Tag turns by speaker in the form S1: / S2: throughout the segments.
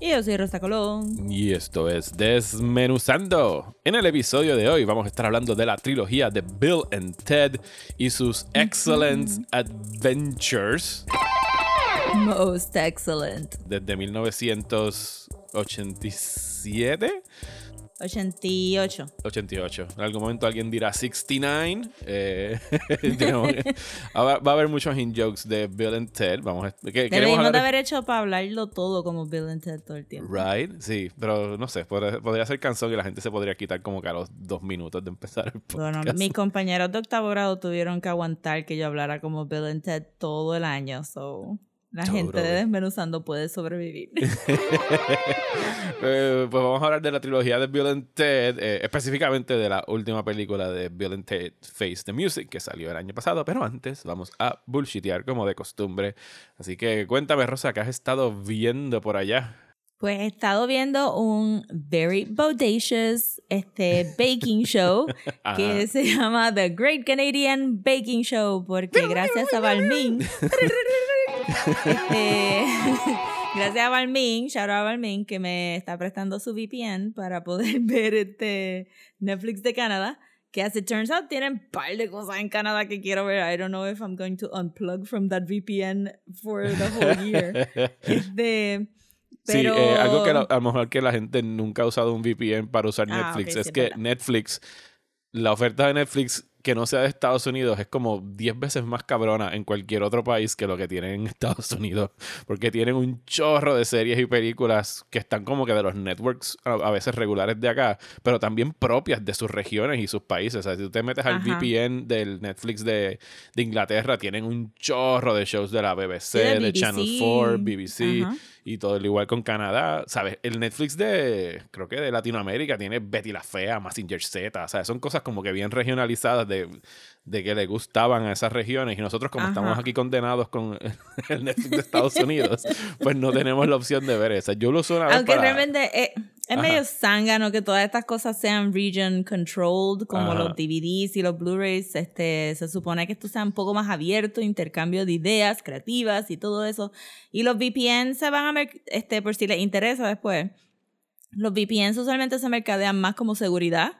S1: Y yo soy Rosa Colón.
S2: y esto es Desmenuzando. En el episodio de hoy vamos a estar hablando de la trilogía de Bill and Ted y sus Excellent Adventures
S1: Most excellent.
S2: desde 1987.
S1: 88.
S2: 88. En algún momento alguien dirá 69. Eh, va a haber muchos in jokes de Bill and Ted. Vamos a, que-
S1: Deberíamos de haber hecho para hablarlo todo como Bill and Ted todo el tiempo.
S2: Right, sí, pero no sé, podría, podría ser canción y la gente se podría quitar como que a los dos minutos de empezar el podcast.
S1: Bueno, mis compañeros de octavo grado tuvieron que aguantar que yo hablara como Bill and Ted todo el año, so la gente de. Desmenuzando puede sobrevivir.
S2: Eh, pues vamos a hablar de la trilogía de and Ted, eh, específicamente de la última película de and Ted Face the Music que salió el año pasado, pero antes vamos a bullshitear como de costumbre. Así que cuéntame, Rosa, ¿qué has estado viendo por allá?
S1: Pues he estado viendo un very bodacious este, baking show que se llama The Great Canadian Baking Show porque gracias a Balmin este, gracias a Balmin, shout out a Balmin que me está prestando su VPN para poder ver este Netflix de Canadá que as it turns out tienen un par de cosas en Canadá que quiero ver. I don't know if I'm going to unplug from that VPN for the whole year. Este,
S2: Sí,
S1: pero...
S2: eh, algo que la- a lo mejor que la gente nunca ha usado un VPN para usar
S1: Ah,
S2: Netflix
S1: ok, sí,
S2: es
S1: es
S2: que
S1: verdad.
S2: Netflix, la oferta de Netflix que no sea de Estados Unidos es como 10 veces más cabrona en cualquier otro país que lo que tienen en Estados Unidos. Porque tienen un chorro de series y películas que están como que de los networks a, veces regulares de acá, pero también propias de sus regiones y sus países. O sea, si tú te metes al. VPN del Netflix de, de Inglaterra, tienen un chorro de shows de la BBC,
S1: de
S2: de Channel
S1: BBC.
S2: 4, BBC
S1: Ajá.
S2: Y todo al igual con Canadá, ¿sabes? El Netflix de, creo que de Latinoamérica tiene Betty la Fea, Massinger Z, sea, son cosas como que bien regionalizadas de, de que le gustaban a esas regiones y nosotros como
S1: Ajá.
S2: estamos aquí condenados con el Netflix de Estados Unidos, pues no tenemos la opción de ver esa. Yo lo uso una vez
S1: Aunque
S2: para...
S1: realmente eh, es
S2: Ajá.
S1: medio zángano que todas estas cosas sean region controlled, como
S2: Ajá.
S1: los DVDs y los Blu-rays. Este, se supone que esto sea un poco más abierto, intercambio de ideas creativas y todo eso. Y los VPN se van a ver, este, por si les interesa después. Los VPNs usualmente se mercadean más como seguridad.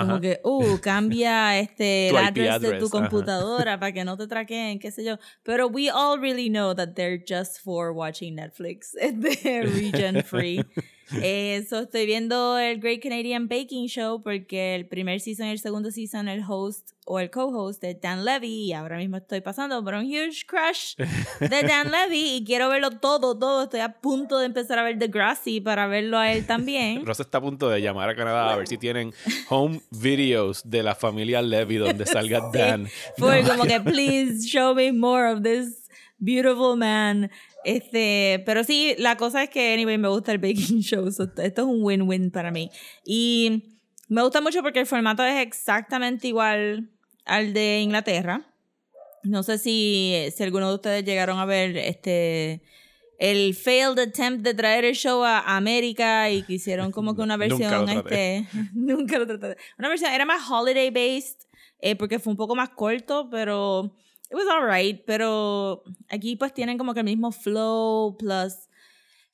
S1: Como que, uh, cambia este, el address de tu
S2: ajá.
S1: computadora para que no te traqueen, qué sé yo. Pero we all really know that they're just for watching Netflix. Este region free. Eso, estoy viendo el Great Canadian Baking Show porque el primer season y el segundo season el host o el co-host es Dan Levy y ahora mismo estoy pasando por un huge crush de Dan Levy y quiero verlo todo, todo. Estoy a punto de empezar a ver Degrassi para verlo a él también.
S2: Rosa está a punto de llamar a Canadá a ver si tienen home videos de la familia Levy donde salga Dan.
S1: Fue como que, please show me more of this beautiful man. Este, pero sí, la cosa es que, anyway, me gusta el baking show. so esto es un win-win para mí. Y me gusta mucho porque el formato es exactamente igual al de Inglaterra. No sé si, si alguno de ustedes llegaron a ver este el failed attempt de traer el show a América y que hicieron como que una
S2: Nunca lo
S1: versión
S2: traté.
S1: este nunca lo traté. Una versión era más holiday based eh, porque fue un poco más corto, pero it was alright, pero aquí pues tienen como que el mismo flow plus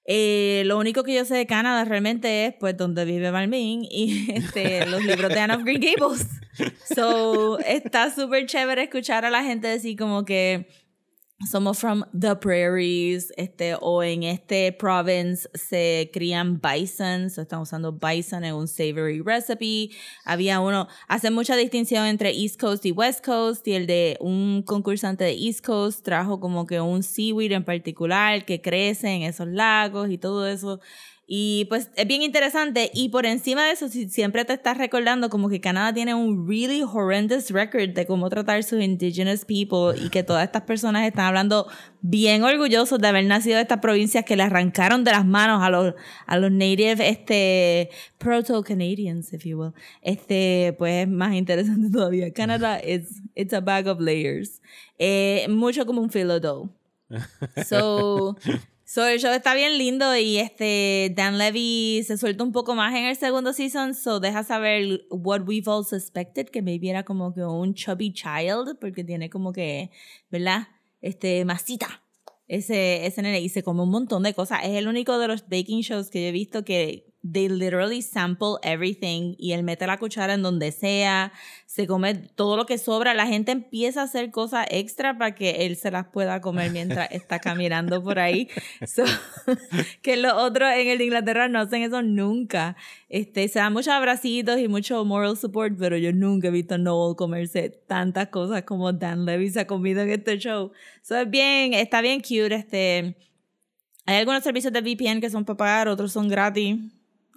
S1: eh, lo único que yo sé de Canadá realmente es pues donde vive Balmin y este, los libros de Anne of Green Gables. So, está súper chévere escuchar a la gente decir como que somos from the prairies, este, o en este province se crían bison, so están usando bison en un savory recipe. Había uno, hace mucha distinción entre East Coast y West Coast, y el de un concursante de East Coast trajo como que un seaweed en particular que crece en esos lagos y todo eso. Y pues es bien interesante. Y por encima de eso, si siempre te estás recordando como que Canadá tiene un really horrendous record de cómo tratar sus indigenous people y que todas estas personas están hablando bien orgullosos de haber nacido de estas provincias que le arrancaron de las manos a los, a los native, este, proto-Canadians, if you will. Este, pues es más interesante todavía. Canadá is, it's a bag of layers. Eh, mucho como un filo dough. So, so, el show está bien lindo y este Dan Levy se suelta un poco más en el segundo season, so deja saber what we've all suspected, que maybe era como que un chubby child, porque tiene como que, ¿verdad? Este, masita. Ese, ese nene y se come un montón de cosas. Es el único de los baking shows que yo he visto que they literally sample everything y él mete la cuchara en donde sea, se come todo lo que sobra, la gente empieza a hacer cosas extra para que él se las pueda comer mientras está caminando por ahí. So, que los otros en el de Inglaterra no hacen eso nunca. Este, se dan muchos abracitos y mucho moral support, pero yo nunca he visto a Noel comerse tantas cosas como Dan Levy se ha comido en este show. So, es bien, está bien cute, este... Hay algunos servicios de VPN que son para pagar, otros son gratis.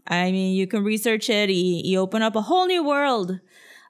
S1: I mean, you can research it y, y open up a whole new world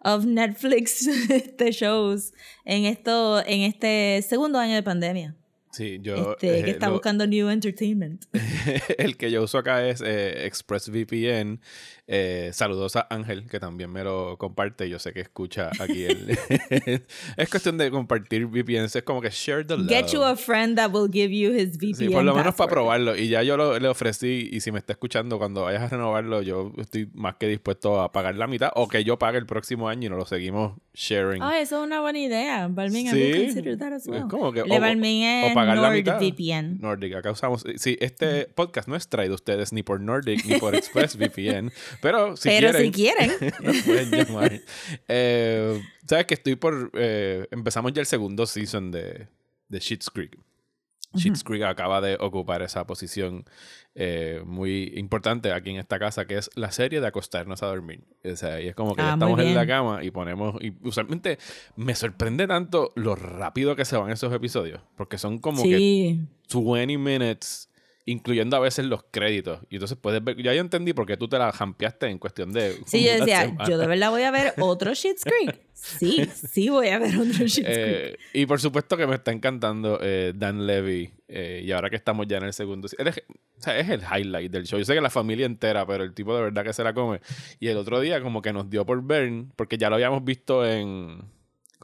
S1: of Netflix este shows en esto en este segundo año de pandemia.
S2: Sí, yo.
S1: Este,
S2: eh,
S1: que está
S2: lo-
S1: buscando new entertainment.
S2: el que yo uso acá es eh, ExpressVPN. Eh, saludos a Ángel, que también me lo comparte. Yo sé que escucha aquí. El, es cuestión de compartir VPNs. Es como que share the love.
S1: Get you a friend that will give you his VPN.
S2: Sí, por lo menos para probarlo. Y ya yo lo, le ofrecí. Y si me está escuchando, cuando vayas a renovarlo, yo estoy más que dispuesto a pagar la mitad. O que yo pague el próximo año y nos lo seguimos sharing.
S1: Ah, eso es una buena idea. Balmain, I
S2: Sí,
S1: will consider that as
S2: es
S1: well.
S2: como que-
S1: Le
S2: o- o
S1: es
S2: pagar la mitad.
S1: NordVPN.
S2: Nordic, acá usamos. Sí, este podcast no es traído a ustedes ni por Nordic ni por ExpressVPN, pero si
S1: Pero
S2: quieren,
S1: si quieren.
S2: nos pueden llamar. Eh, Sabes que estoy por. eh, empezamos ya el segundo season de, de Schitt's Creek. Schitt's Creek acaba de ocupar esa posición eh, muy importante aquí en esta casa, que es la serie de acostarnos a dormir. O sea, y es como que ya
S1: Ah, muy
S2: estamos en la cama y ponemos. Y usualmente me sorprende tanto lo rápido que se van esos episodios, porque son como que
S1: sí.
S2: 20 minutes, incluyendo a veces los créditos. Y entonces puedes ver, ya yo entendí por qué tú te la jampeaste en cuestión de...
S1: Sí, yo decía,
S2: semana.
S1: yo de verdad voy a ver otro Shit's Creek. Sí, sí voy a ver otro Shit's Creek.
S2: Eh, y por supuesto que me está encantando eh, Dan Levy. eh, y ahora que estamos ya en el segundo... Es, o sea, es el highlight del show. Yo sé que la familia entera, pero el tipo de verdad que se la come. Y el otro día como que nos dio por ver, porque ya lo habíamos visto en...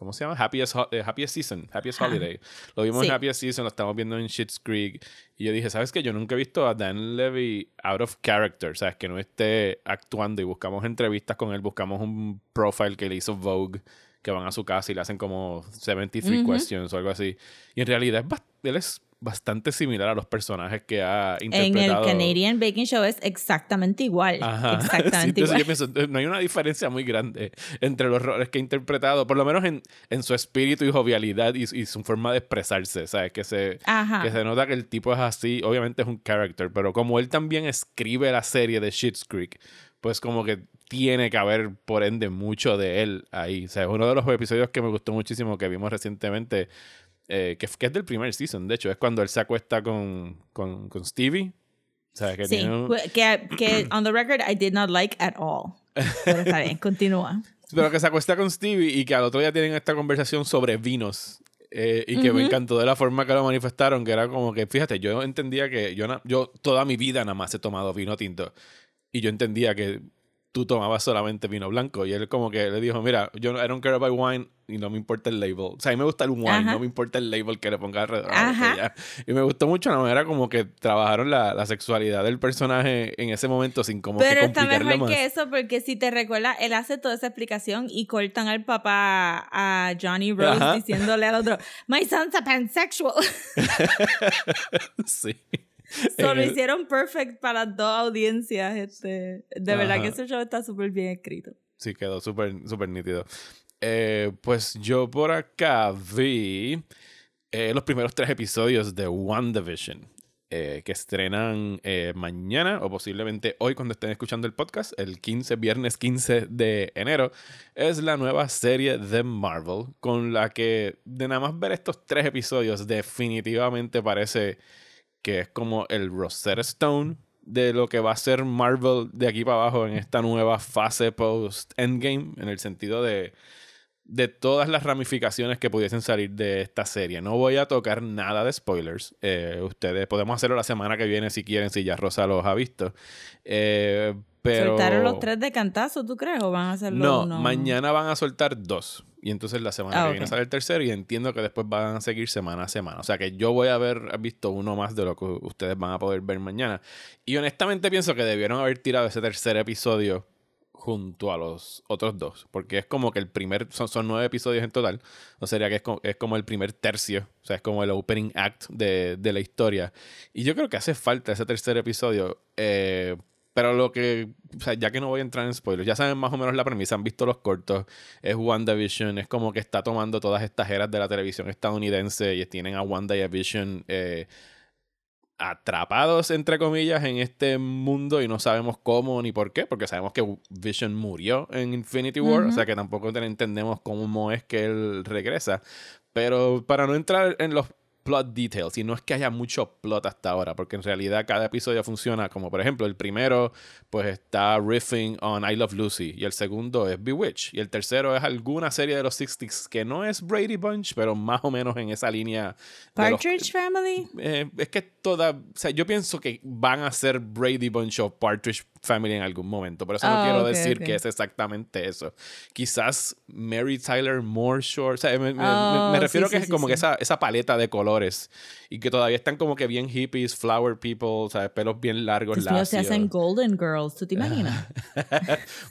S2: ¿Cómo se llama? Happiest, Ho- eh, Happiest Season, Happiest. Holiday. Lo vimos
S1: Sí.
S2: en Happiest Season, lo estamos viendo en Schitt's Creek. Y yo dije, ¿sabes qué? Yo nunca he visto a Dan Levy out of character, ¿sabes? Que no esté actuando y buscamos entrevistas con él, buscamos un profile que le hizo Vogue, que van a su casa y le hacen como 73
S1: Ujú.
S2: questions o algo así. Y en realidad él es bastante similar a los personajes que ha
S1: En el
S2: interpretado.
S1: Canadian Baking Show es exactamente igual.
S2: Ajá. Sí,
S1: Exactamente
S2: yo
S1: igual.
S2: pienso, no hay una diferencia muy grande entre los roles que ha interpretado, por lo menos en, en su espíritu y jovialidad y, y su forma de expresarse, ¿sabes? Que se,
S1: Ajá.
S2: que se nota que el tipo es así, obviamente es un character, pero como él también escribe la serie de Schitt's Creek, pues como que tiene que haber, por ende, mucho de él ahí. O sea, es uno de los episodios que me gustó muchísimo que vimos recientemente, eh, que, que es del primer season, de hecho, es cuando él se acuesta con, con, con Stevie. O sea, que
S1: Sí,
S2: tiene un-
S1: que, que on the record I did not like at all. Pero está bien, continúa.
S2: Pero que se acuesta con Stevie y que al otro día tienen esta conversación sobre vinos. eh, y que me
S1: Ujú.
S2: encantó de la forma que lo manifestaron, que era como que, fíjate, yo entendía que yo, yo toda mi vida nada más he tomado vino tinto. Y yo entendía que tú tomabas solamente vino blanco. Y él como que le dijo, mira, yo no- I don't care about wine y no me importa el label. O sea, a mí me gusta el wine,
S1: Ajá.
S2: no me importa el label que le ponga alrededor.
S1: Ajá.
S2: Y me gustó mucho la manera como que trabajaron la, la sexualidad del personaje en ese momento sin como
S1: Pero
S2: que
S1: está mejor
S2: más.
S1: que eso porque si te recuerdas, él hace toda esa explicación y cortan al papá a Johnny Rose
S2: Ajá.
S1: diciéndole al otro, My son's a pansexual.
S2: sí.
S1: Solo
S2: el-
S1: hicieron perfect para dos audiencias. Este. De verdad
S2: Ajá.
S1: que ese show está súper bien escrito.
S2: Sí, quedó súper súper nítido. Eh, pues yo por acá vi eh, los primeros tres episodios de WandaVision. eh, que estrenan eh, mañana o posiblemente hoy cuando estén escuchando el podcast, el 15, viernes 15 de enero, es la nueva serie de Marvel con la que de nada más ver estos tres episodios definitivamente parece que es como el Rosetta Stone de lo que va a ser Marvel de aquí para abajo en esta nueva fase post-Endgame, en el sentido de, de todas las ramificaciones que pudiesen salir de esta serie. No voy a tocar nada de spoilers. Eh, ustedes podemos hacerlo la semana que viene si quieren, si ya Rosa los ha visto. Eh, pero...
S1: ¿Soltaron los tres de cantazo, tú crees? ¿O van a hacerlo
S2: No,
S1: uno?
S2: mañana van a soltar dos. Y entonces la semana
S1: Ah,
S2: que viene
S1: ok.
S2: sale el tercero y entiendo que después van a seguir semana a semana. O sea que yo voy a haber visto uno más de lo que ustedes van a poder ver mañana. Y honestamente pienso que debieron haber tirado ese tercer episodio junto a los otros dos. Porque es como que el primer, son, son nueve episodios en total. O sería que es como, es como el primer tercio. O sea, es como el opening act de, de la historia. Y yo creo que hace falta ese tercer episodio. eh, pero lo que, o sea, ya que no voy a entrar en spoilers, ya saben más o menos la premisa, han visto los cortos, es WandaVision, es como que está tomando todas estas eras de la televisión estadounidense y tienen a Wanda y a Vision eh, atrapados, entre comillas, en este mundo y no sabemos cómo ni por qué, porque sabemos que Vision murió en Infinity War, o sea que tampoco te- entendemos cómo es que él regresa. Pero para no entrar en los plot details, y no es que haya mucho plot hasta ahora, porque en realidad cada episodio funciona como, por ejemplo, el primero, pues está riffing on I Love Lucy, y el segundo es Bewitched, y el tercero es alguna serie de los 60s que no es Brady Bunch, pero más o menos en esa línea. los-
S1: Partridge Family.
S2: eh, es que toda. O sea, yo pienso que van a ser Brady Bunch o Partridge Family en algún momento. Por eso no
S1: Ah,
S2: quiero
S1: ok,
S2: decir
S1: ok.
S2: que es exactamente eso. Quizás Mary Tyler Moore Shore. O sea, me, me-
S1: Oh,
S2: me refiero
S1: sí,
S2: que
S1: sí,
S2: es
S1: sí,
S2: como que esa, esa paleta de colores. Y que todavía están como que bien hippies, flower people, o sea, pelos bien largos,
S1: Dios mío, se
S2: lacios.
S1: hacen Golden Girls, ¿tú te imaginas?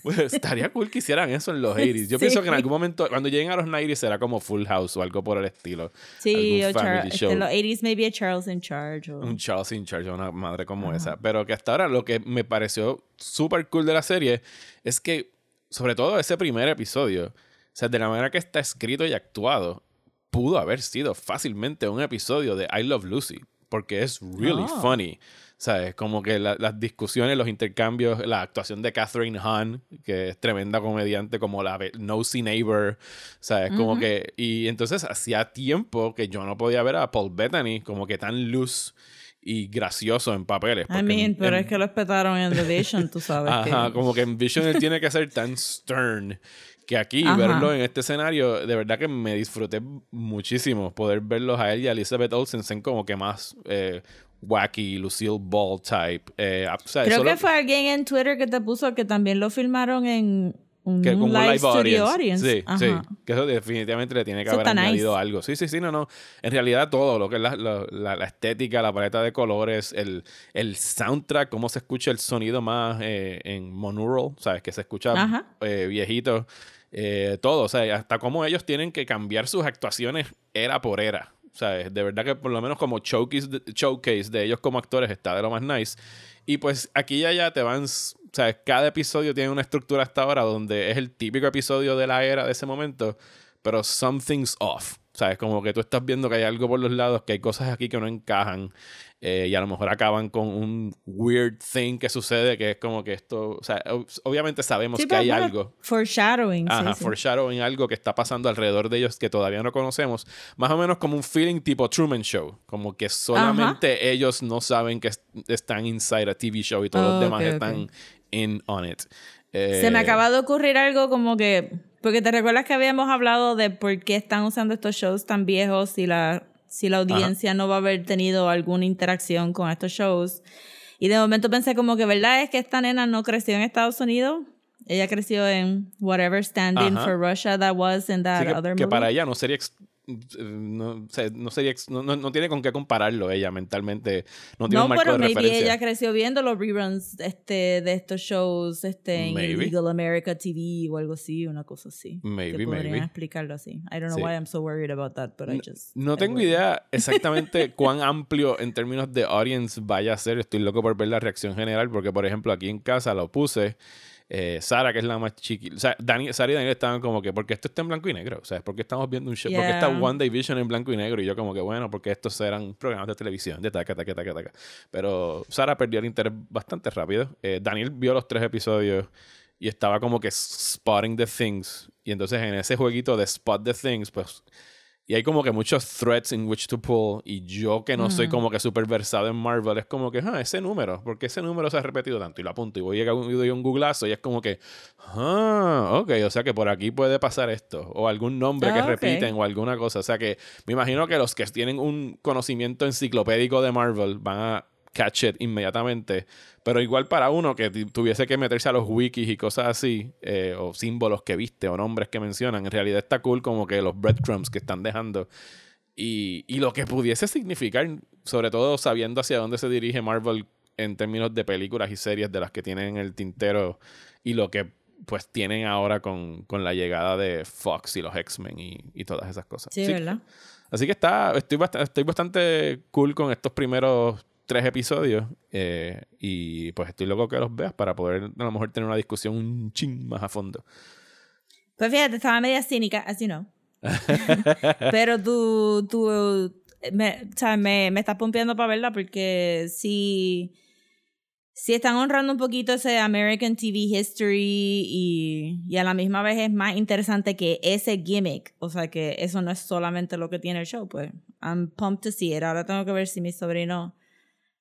S2: Pues estaría cool que hicieran eso en los 80s. Yo pienso que en algún momento, cuando lleguen a los 90s, será como Full House o algo por el estilo.
S1: Sí, o
S2: family
S1: este,
S2: show.
S1: en los 80s maybe a Charles in Charge. O...
S2: Un Charles in Charge, una madre como esa. Pero que hasta ahora lo que me pareció súper cool de la serie es que, sobre todo ese primer episodio, o sea, de la manera que está escrito y actuado, pudo haber sido fácilmente un episodio de I Love Lucy, porque es really
S1: Oh.
S2: funny. ¿Sabes? Como que la- las discusiones, los intercambios, la actuación de Catherine Hahn, que es tremenda comediante, como la Nosy Neighbor, ¿sabes? Como que. Y entonces hacía tiempo que yo no podía ver a Paul Bettany como que tan luz y gracioso en papeles.
S1: I mean,
S2: en-
S1: pero
S2: en-
S1: es que lo espetaron en The Vision, tú sabes.
S2: Ajá,
S1: que...
S2: como que en Vision él tiene que ser tan stern que aquí
S1: Ajá.
S2: verlo en este escenario, de verdad que me disfruté muchísimo poder verlos a él y a Elizabeth Olsen ser como que más eh, wacky, Lucille Ball type. Eh, o sea,
S1: Creo que fue alguien en Twitter que te puso que también lo filmaron en un
S2: que como un
S1: live,
S2: audience.
S1: audience.
S2: Sí,
S1: Ajá.
S2: sí. Que eso definitivamente le tiene que
S1: Eso
S2: haber añadido
S1: nice.
S2: algo. Sí, sí, sí, no, no. En realidad todo, lo que es la, la- la- la estética, la paleta de colores, el, el soundtrack, cómo se escucha el sonido más eh, en monaural, ¿sabes? Que se escucha eh, viejito. eh, todo, o sea, hasta cómo ellos tienen que cambiar sus actuaciones era por era. O sea, de verdad que por lo menos como showcase de, showcase de ellos como actores está de lo más nice. Y pues aquí y allá te van, o sea, cada episodio tiene una estructura hasta ahora donde es el típico episodio de la era de ese momento, pero something's off. ¿Sabes? Como que tú estás viendo que hay algo por los lados, que hay cosas aquí que no encajan. eh, y a lo mejor acaban con un weird thing que sucede, que es como que esto. O sea, ob- obviamente sabemos
S1: Sí,
S2: que hay algo.
S1: Foreshadowing. sí,
S2: Ajá,
S1: sí.
S2: foreshadowing algo que está pasando alrededor de ellos que todavía no conocemos. Más o menos como un feeling tipo Truman Show. Como que solamente ellos no saben que est- están inside a TV show y todos
S1: Oh,
S2: los demás
S1: ok, ok.
S2: están in on it.
S1: Se me
S2: Eh,
S1: acaba de ocurrir algo como que. Porque te recuerdas que habíamos hablado de por qué están usando estos shows tan viejos si la, si la audiencia no va a haber tenido alguna interacción con estos shows. Y de momento pensé como que, ¿verdad? Es que esta nena no creció en Estados Unidos. Ella creció en whatever standing
S2: Ajá.
S1: for Russia that was in that
S2: sí, que,
S1: other
S2: que
S1: movie.
S2: para ella no sería. Eh, no, no sería no, no- tiene con qué compararlo ella mentalmente. No tiene
S1: No,
S2: un marco
S1: pero
S2: de
S1: maybe
S2: referencia.
S1: ella creció viendo los reruns este, de estos shows este, en
S2: Maybe.
S1: Illegal America TV o algo así, una cosa así.
S2: Maybe,
S1: que podrían
S2: maybe.
S1: explicarlo así. I don't know
S2: Sí.
S1: why I'm so worried about that, but I just...
S2: No
S1: I
S2: tengo
S1: worry.
S2: idea exactamente cuán amplio en términos de audience vaya a ser. Estoy loco por ver la reacción general porque, por ejemplo, aquí en casa lo puse. Eh, Sara, que es la más chiquita. O sea, Dani, Sara y Daniel estaban como que, porque esto está en blanco y negro. O sea, porque estamos viendo un show. Porque está
S1: Yeah.
S2: One Division en blanco y negro. Y yo, como que, bueno, porque estos eran programas de televisión. De taca, taca, taca, taca. Pero Sara perdió el interés bastante rápido. Eh, Daniel vio los tres episodios y estaba como que spotting the things. Y entonces en ese jueguito de spot the things, pues Y hay como que muchos threads in which to pull. Y yo que no soy como que súper versado en Marvel, es como que, ah, ese número, porque ese número se ha repetido tanto? Y lo apunto y voy a un, y doy un googlazo y es como que, ah, ok, o sea que por aquí puede pasar esto. O algún nombre que
S1: Ah,
S2: repiten o alguna cosa. O sea que me imagino que los que tienen un conocimiento enciclopédico de Marvel van a catch it inmediatamente. Pero igual para uno que tu- tuviese que meterse a los wikis y cosas así, eh, o símbolos que viste o nombres que mencionan, en realidad está cool como que los breadcrumbs que están dejando. Y, y lo que pudiese significar, sobre todo sabiendo hacia dónde se dirige Marvel en términos de películas y series de las que tienen en el tintero y lo que pues tienen ahora con, con la llegada de Fox y los X-Men y, y todas esas cosas.
S1: Sí,
S2: Sí,
S1: ¿verdad?
S2: Así que está, estoy, bast- estoy bastante cool con estos primeros tres episodios. eh, y pues estoy loco que los veas para poder a lo mejor tener una discusión un ching más a fondo.
S1: Pues fíjate, estaba media cínica, así no. Pero tú, tú me, o sea, me, me estás pompeando para verla porque si, si están honrando un poquito ese American TV history y, y a la misma vez es más interesante que ese gimmick, o sea que eso no es solamente lo que tiene el show, pues I'm pumped to see it. Ahora tengo que ver si mis sobrinos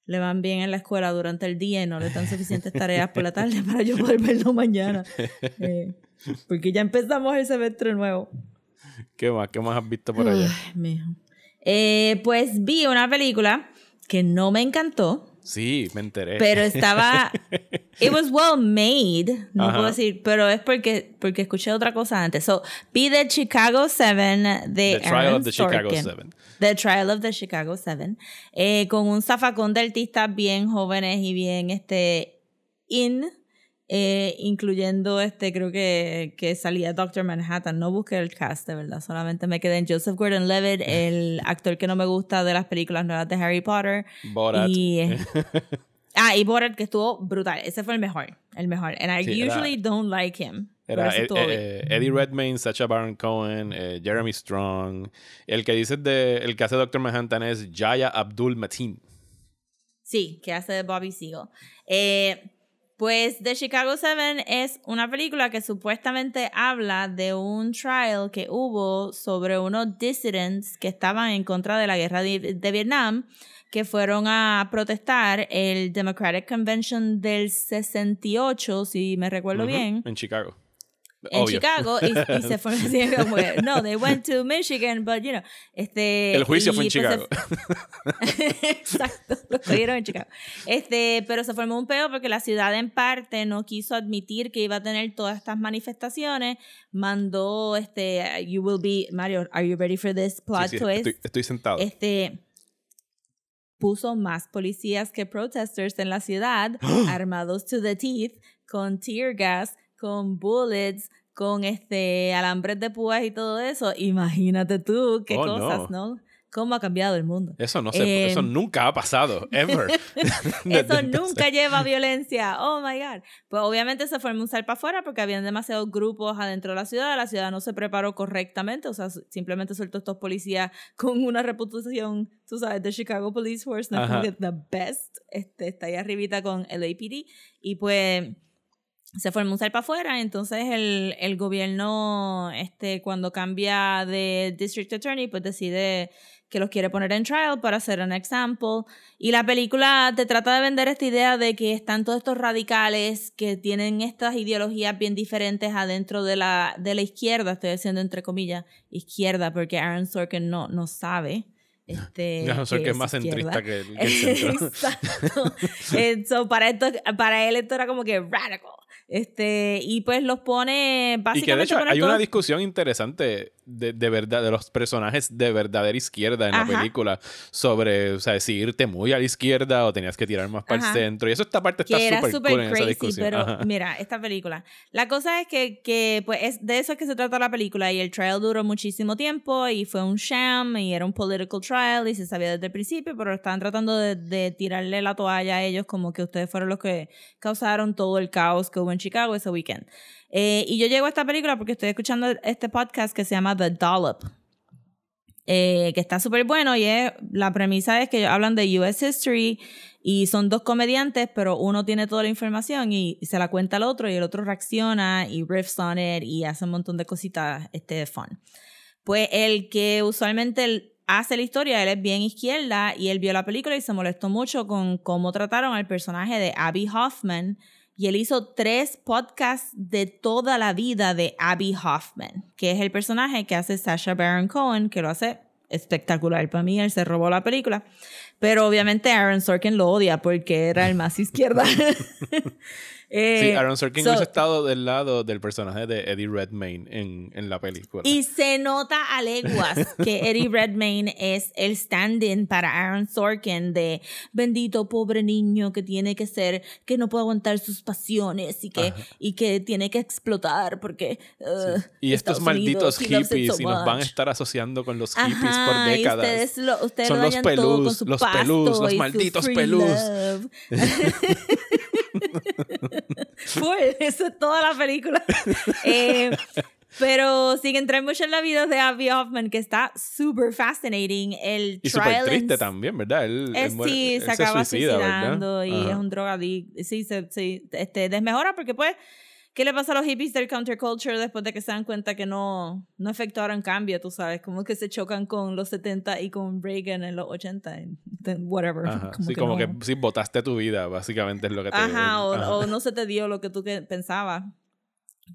S1: le van bien en la escuela durante el día y no le dan suficientes tareas por la tarde para yo poder verlo mañana. Eh, porque ya empezamos el semestre nuevo.
S2: ¿Qué más? ¿Qué más has visto por allá?
S1: Ay. Eh, pues vi una película que no me encantó,
S2: Sí, me enteré.
S1: pero estaba. It was well made, no
S2: Ajá.
S1: puedo decir, pero es porque, porque escuché otra cosa antes. So, vi The Chicago Seven de
S2: The Trial
S1: Aaron
S2: of the Chicago
S1: Sorkin.
S2: Seven.
S1: The Trial of the Chicago Seven. eh, con un zafacón de artistas bien jóvenes y bien este in. Eh, incluyendo este, creo que, que salía Doctor Manhattan. No busqué el cast, de verdad. Solamente me quedé en Joseph Gordon Levitt, el actor que no me gusta de las películas nuevas de Harry Potter.
S2: Borat.
S1: Y, eh, ah, y Borat, que estuvo brutal. Ese fue el mejor. El mejor. And I
S2: Sí, era-
S1: usually don't like him.
S2: Era Ed- eh, Eddie Redmayne, Sacha Baron Cohen, Jeremy Strong. El que dice de, el que hace Doctor Manhattan es Jaya Abdul Mateen.
S1: Sí, que hace de Bobby Seagull. Eh, pues The Chicago Seven es una película que supuestamente habla de un trial que hubo sobre unos dissidents que estaban en contra de la guerra de, de Vietnam, que fueron a protestar el Democratic Convention del 68, si me recuerdo bien.
S2: En Chicago.
S1: en
S2: Obvio.
S1: Chicago y, y se fueron así como que, no, they went to Michigan, but you know, este
S2: El juicio fue en
S1: pues, se
S2: Chicago.
S1: Exacto, lo cogieron en Chicago. Este, pero se formó un peo porque la ciudad en parte no quiso admitir que iba a tener todas estas manifestaciones. Mandó, este, you will be, Mario, are you ready for this plot
S2: Sí, sí,
S1: twist?
S2: estoy, estoy sentado.
S1: Este, puso más policías que protesters en la ciudad, armados to the teeth, con tear gas, con bullets, con este alambres de púas y todo eso. Imagínate tú qué
S2: Oh,
S1: cosas,
S2: no.
S1: ¿no? ¿Cómo ha cambiado el mundo?
S2: Eso no sé,
S1: Eh,
S2: eso nunca ha pasado, ever.
S1: Eso nunca lleva a violencia. Oh my God. Pues obviamente se formó un salpa afuera porque habían demasiados grupos adentro de la ciudad. La ciudad no se preparó correctamente. O sea, simplemente soltó estos policías con una reputación, tú sabes, de Chicago Police Force. No es the best. Este, está ahí arribita con el APD. Y pues se formó un salpa afuera. Entonces el, el gobierno, este, cuando cambia de District Attorney, pues decide que los quiere poner en trial para hacer un example. Y la película te trata de vender esta idea de que están todos estos radicales que tienen estas ideologías bien diferentes adentro de la, de la izquierda, estoy diciendo entre comillas izquierda, porque Aaron Sorkin no, no sabe. Este,
S2: Ya no sé es más
S1: izquierda.
S2: centrista que el, que el.
S1: Exacto. So, para, esto, para él esto era como que radical. Este, y pues los pone básicamente
S2: Y que de hecho hay una discusión interesante de, de verdad, de los personajes de verdadera izquierda en
S1: Ajá.
S2: la película sobre, o sea, si irte muy a la izquierda o tenías que tirar más para el centro. Y eso esta parte está súper cool en esa
S1: crazy,
S2: discusión.
S1: pero
S2: Ajá.
S1: mira, esta película. La cosa es que, que, pues, es de eso es que se trata la película y el trial duró muchísimo tiempo y fue un sham y era un political trial y se sabía desde el principio, pero estaban tratando de, de tirarle la toalla a ellos como que ustedes fueron los que causaron todo el caos que hubo en Chicago ese weekend. Eh, y yo llego a esta película porque estoy escuchando este podcast que se llama The Dollop. eh, que está súper bueno y es, la premisa es que hablan de US History y son dos comediantes, pero uno tiene toda la información y, y se la cuenta al otro y el otro reacciona y riffs on it y hace un montón de cositas este, fun. Pues el que usualmente hace la historia, él es bien izquierda y él vio la película y se molestó mucho con cómo trataron al personaje de Abby Hoffman. Y él hizo tres podcasts de toda la vida de Abby Hoffman, que es el personaje que hace Sasha Baron Cohen, que lo hace espectacular. Para mí, él se robó la película. Pero obviamente Aaron Sorkin lo odia porque era el más izquierda. Eh,
S2: sí, Aaron Sorkin
S1: so-
S2: hubiese estado del lado del personaje de Eddie Redmayne en, en la película.
S1: Y se nota a leguas que Eddie Redmayne es el stand-in para Aaron Sorkin de bendito pobre niño que tiene que ser, que no puede aguantar sus pasiones y que, y que tiene que explotar porque... uh,
S2: y estos malditos
S1: Unidos,
S2: hippies
S1: so
S2: y nos van a estar asociando con los hippies por
S1: Ajá, y
S2: décadas.
S1: ustedes lo, ustedes
S2: Son
S1: lo
S2: los
S1: su
S2: los pelús, los malditos pelús.
S1: Full, eso es toda la película. Eh, pero sin entrar mucho en la vida de Abby Hoffman, que está super fascinating. El
S2: Y súper triste
S1: and-
S2: también, ¿verdad? Él,
S1: Eh,
S2: él muere-
S1: sí,
S2: él
S1: se acaba
S2: suicida, ¿verdad?
S1: suicidando y
S2: Ajá.
S1: es un drogadicto. Sí, se, sí, este, desmejora porque pues, ¿qué le pasa a los hippies del counterculture después de que se dan cuenta que no, no efectuaron cambio, tú sabes? Como que se chocan con los 70 y con Reagan en los 80, y then whatever.
S2: Ajá,
S1: Como
S2: sí,
S1: que
S2: como
S1: no.
S2: que sí, botaste tu vida, básicamente es lo que te...
S1: Ajá, o,
S2: ajá.
S1: o no se te dio lo que tú que pensabas.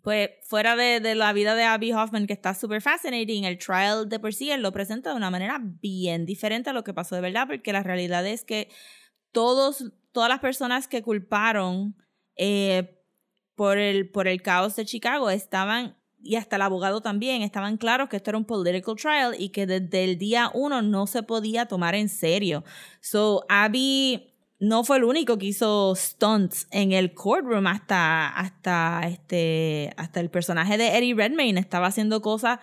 S1: Pues fuera de, de la vida de Abby Hoffman, que está súper fascinating, el trial de por sí él lo presenta de una manera bien diferente a lo que pasó de verdad, porque la realidad es que todos, todas las personas que culparon eh, por, el, por el caos de Chicago estaban, y hasta el abogado también, estaban claros que esto era un political trial y que desde el día uno no se podía tomar en serio. So, Abby no fue el único que hizo stunts en el courtroom hasta, hasta, este, hasta el personaje de Eddie Redmayne estaba haciendo cosas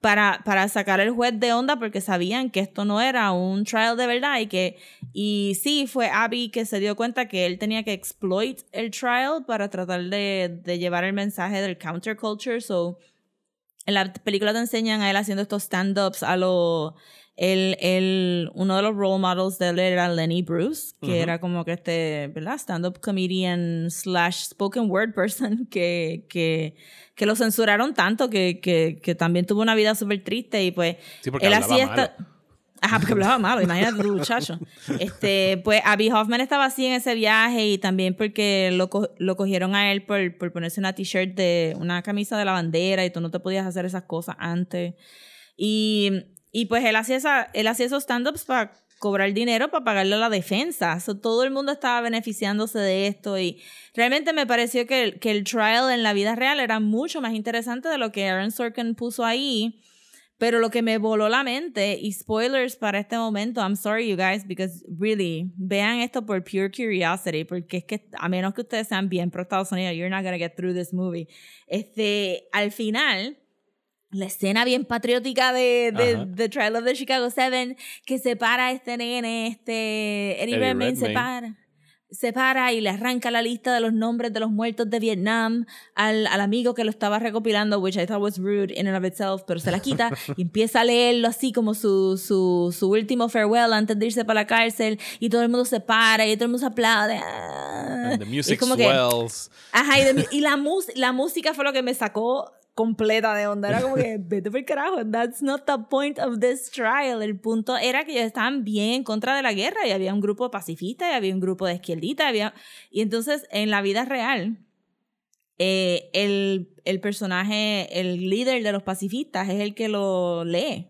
S1: para, para sacar el juez de onda porque sabían que esto no era un trial de verdad y que y sí fue Abby que se dio cuenta que él tenía que exploit el trial para tratar de, de llevar el mensaje del counterculture so en la película te enseñan a él haciendo estos stand-ups a lo el, el, uno de los role models de él era Lenny Bruce, que
S2: Ujú.
S1: era como que este, ¿verdad? Stand-up comedian slash spoken word person que, que, que lo censuraron tanto que, que, que también tuvo una vida súper triste y pues
S2: Sí, porque
S1: él hacía
S2: malo.
S1: esta... Ajá, porque hablaba malo, imagínate tú, muchacho. Este, pues Abby Hoffman estaba así en ese viaje y también porque lo, co- lo cogieron a él por, por ponerse una t-shirt de una camisa de la bandera y tú no te podías hacer esas cosas antes. Y, y pues él hacía, esa, él hacía esos stand-ups para cobrar dinero para pagarle a la defensa. So, todo el mundo estaba beneficiándose de esto y realmente me pareció que, el- que el trial en la vida real era mucho más interesante de lo que Aaron Sorkin puso ahí. Pero lo que me voló la mente, y spoilers para este momento, I'm sorry you guys, because really, vean esto por pure curiosity, porque es que a menos que ustedes sean bien pro Estados Unidos, you're not gonna get through this movie. Este, al final, la escena bien patriótica de, de. The Trial of the Chicago Seven, que se para este nene, este Eddie,
S2: Eddie
S1: Redmayne se para. Se para y le arranca la lista de los nombres de los muertos de Vietnam al, al amigo que lo estaba recopilando, which I thought was rude in and of itself, pero se la quita y empieza a leerlo así como su, su, su último farewell antes de irse para la cárcel y todo el mundo se para y todo el mundo se aplaude. Ah.
S2: And the
S1: Y
S2: music
S1: que-
S2: swells.
S1: Ajá, y, de- y la, mus- la música fue lo que me sacó completa de onda. Era como que, vete por el carajo, that's not the point of this trial. El punto era que ellos estaban bien en contra de la guerra y había un grupo pacifista y había un grupo de izquierdita. Había... Y entonces, en la vida real, eh, el, el personaje, el líder de los pacifistas es el que lo lee.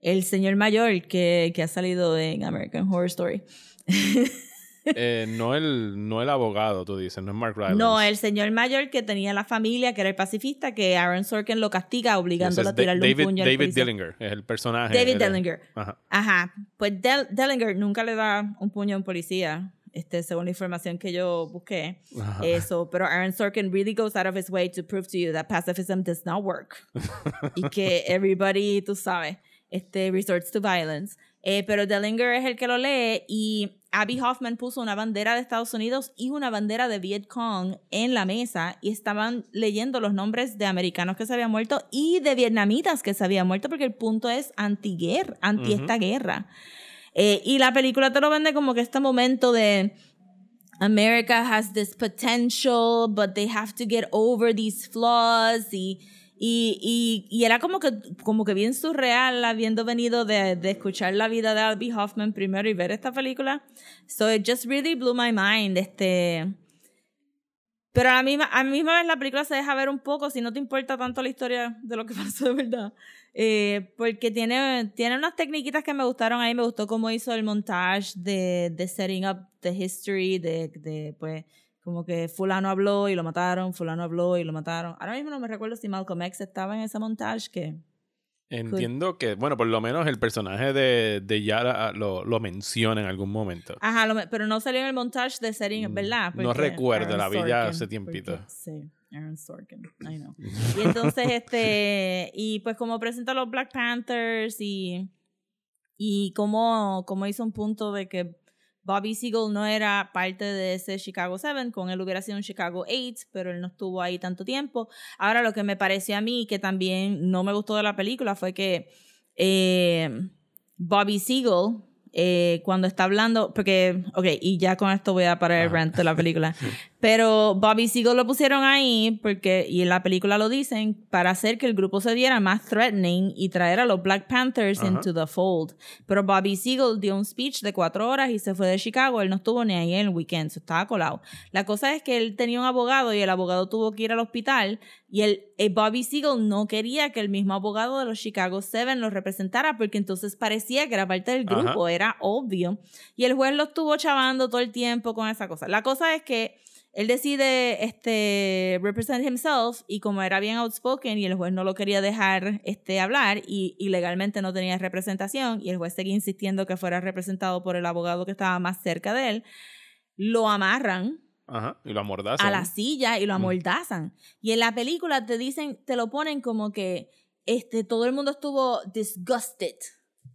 S1: El señor mayor que, que ha salido en American Horror Story.
S2: Eh, no, el, no el abogado, tú dices, no es Mark Rylance.
S1: No, el señor mayor que tenía la familia, que era el pacifista, que Aaron Sorkin lo castiga obligándolo a tirarle
S2: David,
S1: un puño al
S2: David
S1: policía.
S2: Dillinger, es el personaje.
S1: David Dellinger.
S2: Ajá.
S1: Ajá. Pues Del- Dellinger nunca le da un puño a un policía, este, según la información que yo busqué.
S2: Ajá.
S1: Eso, pero Aaron Sorkin really goes out of his way to prove to you that pacifism does not work. y que everybody, tú sabes, este, resorts to violence. Eh, pero Dellinger es el que lo lee y Abby Hoffman puso una bandera de Estados Unidos y una bandera de Viet Cong en la mesa y estaban leyendo los nombres de americanos que se habían muerto y de vietnamitas que se habían muerto porque el punto es anti-guerra, anti esta guerra. Eh, y la película te lo vende como que este momento de America has this potential, but they have to get over these flaws y, Y, y, y era como que, como que bien surreal habiendo venido de, de escuchar la vida de Albie Hoffman primero y ver esta película. So it just really blew my mind. Este, pero a la misma, a la misma vez la película se deja ver un poco si no te importa tanto la historia de lo que pasó de verdad. Eh, porque tiene, tiene unas técnicas que me gustaron ahí. Me gustó cómo hizo el montage de, de setting up the history, de, de pues como que fulano habló y lo mataron, fulano habló y lo mataron. Ahora mismo no me recuerdo si Malcolm X estaba en ese montage que...
S2: Entiendo que, bueno, por lo menos el personaje de, de Yara ah, lo, lo menciona en algún momento.
S1: Ajá, lo pero no salió en el montage de setting,
S2: Mm,
S1: ¿verdad?
S2: no recuerdo,
S1: Aaron
S2: la vi ya hace tiempito.
S1: porque- sí, Aaron Sorkin, I know. Y entonces, este, y pues como presenta a los Black Panthers y, y cómo, cómo hizo un punto de que Bobby Seagull no era parte de ese Chicago 7, con él hubiera sido un Chicago 8, pero él no estuvo ahí tanto tiempo. Ahora, lo que me pareció a mí, que también no me gustó de la película, fue que eh, Bobby Seagull, eh, cuando está hablando, porque, ok, y ya con esto voy a parar el
S2: Ajá.
S1: rant de la película, pero Bobby Seagull lo pusieron ahí, porque, y en la película lo dicen, para hacer que el grupo se diera más threatening y traer a los Black Panthers into the fold. Pero Bobby Seagull dio un speech de cuatro horas y se fue de Chicago, él no estuvo ni ahí en el weekend, so estaba colado. La cosa es que él tenía un abogado y el abogado tuvo que ir al hospital y el, el Bobby Seagull no quería que el mismo abogado de los Chicago Seven lo representara porque entonces parecía que era parte del grupo, era obvio. Y el juez lo estuvo chavando todo el tiempo con esa cosa. La cosa es que él decide este, represent himself y como era bien outspoken y el juez no lo quería dejar este, hablar y, y legalmente no tenía representación y el juez seguía insistiendo que fuera representado por el abogado que estaba más cerca de él, lo amarran
S2: Ajá, y lo amordazan.
S1: a la silla y lo
S2: Mm.
S1: amordazan. Y en la película te dicen, te lo ponen como que este, todo el mundo estuvo disgusted.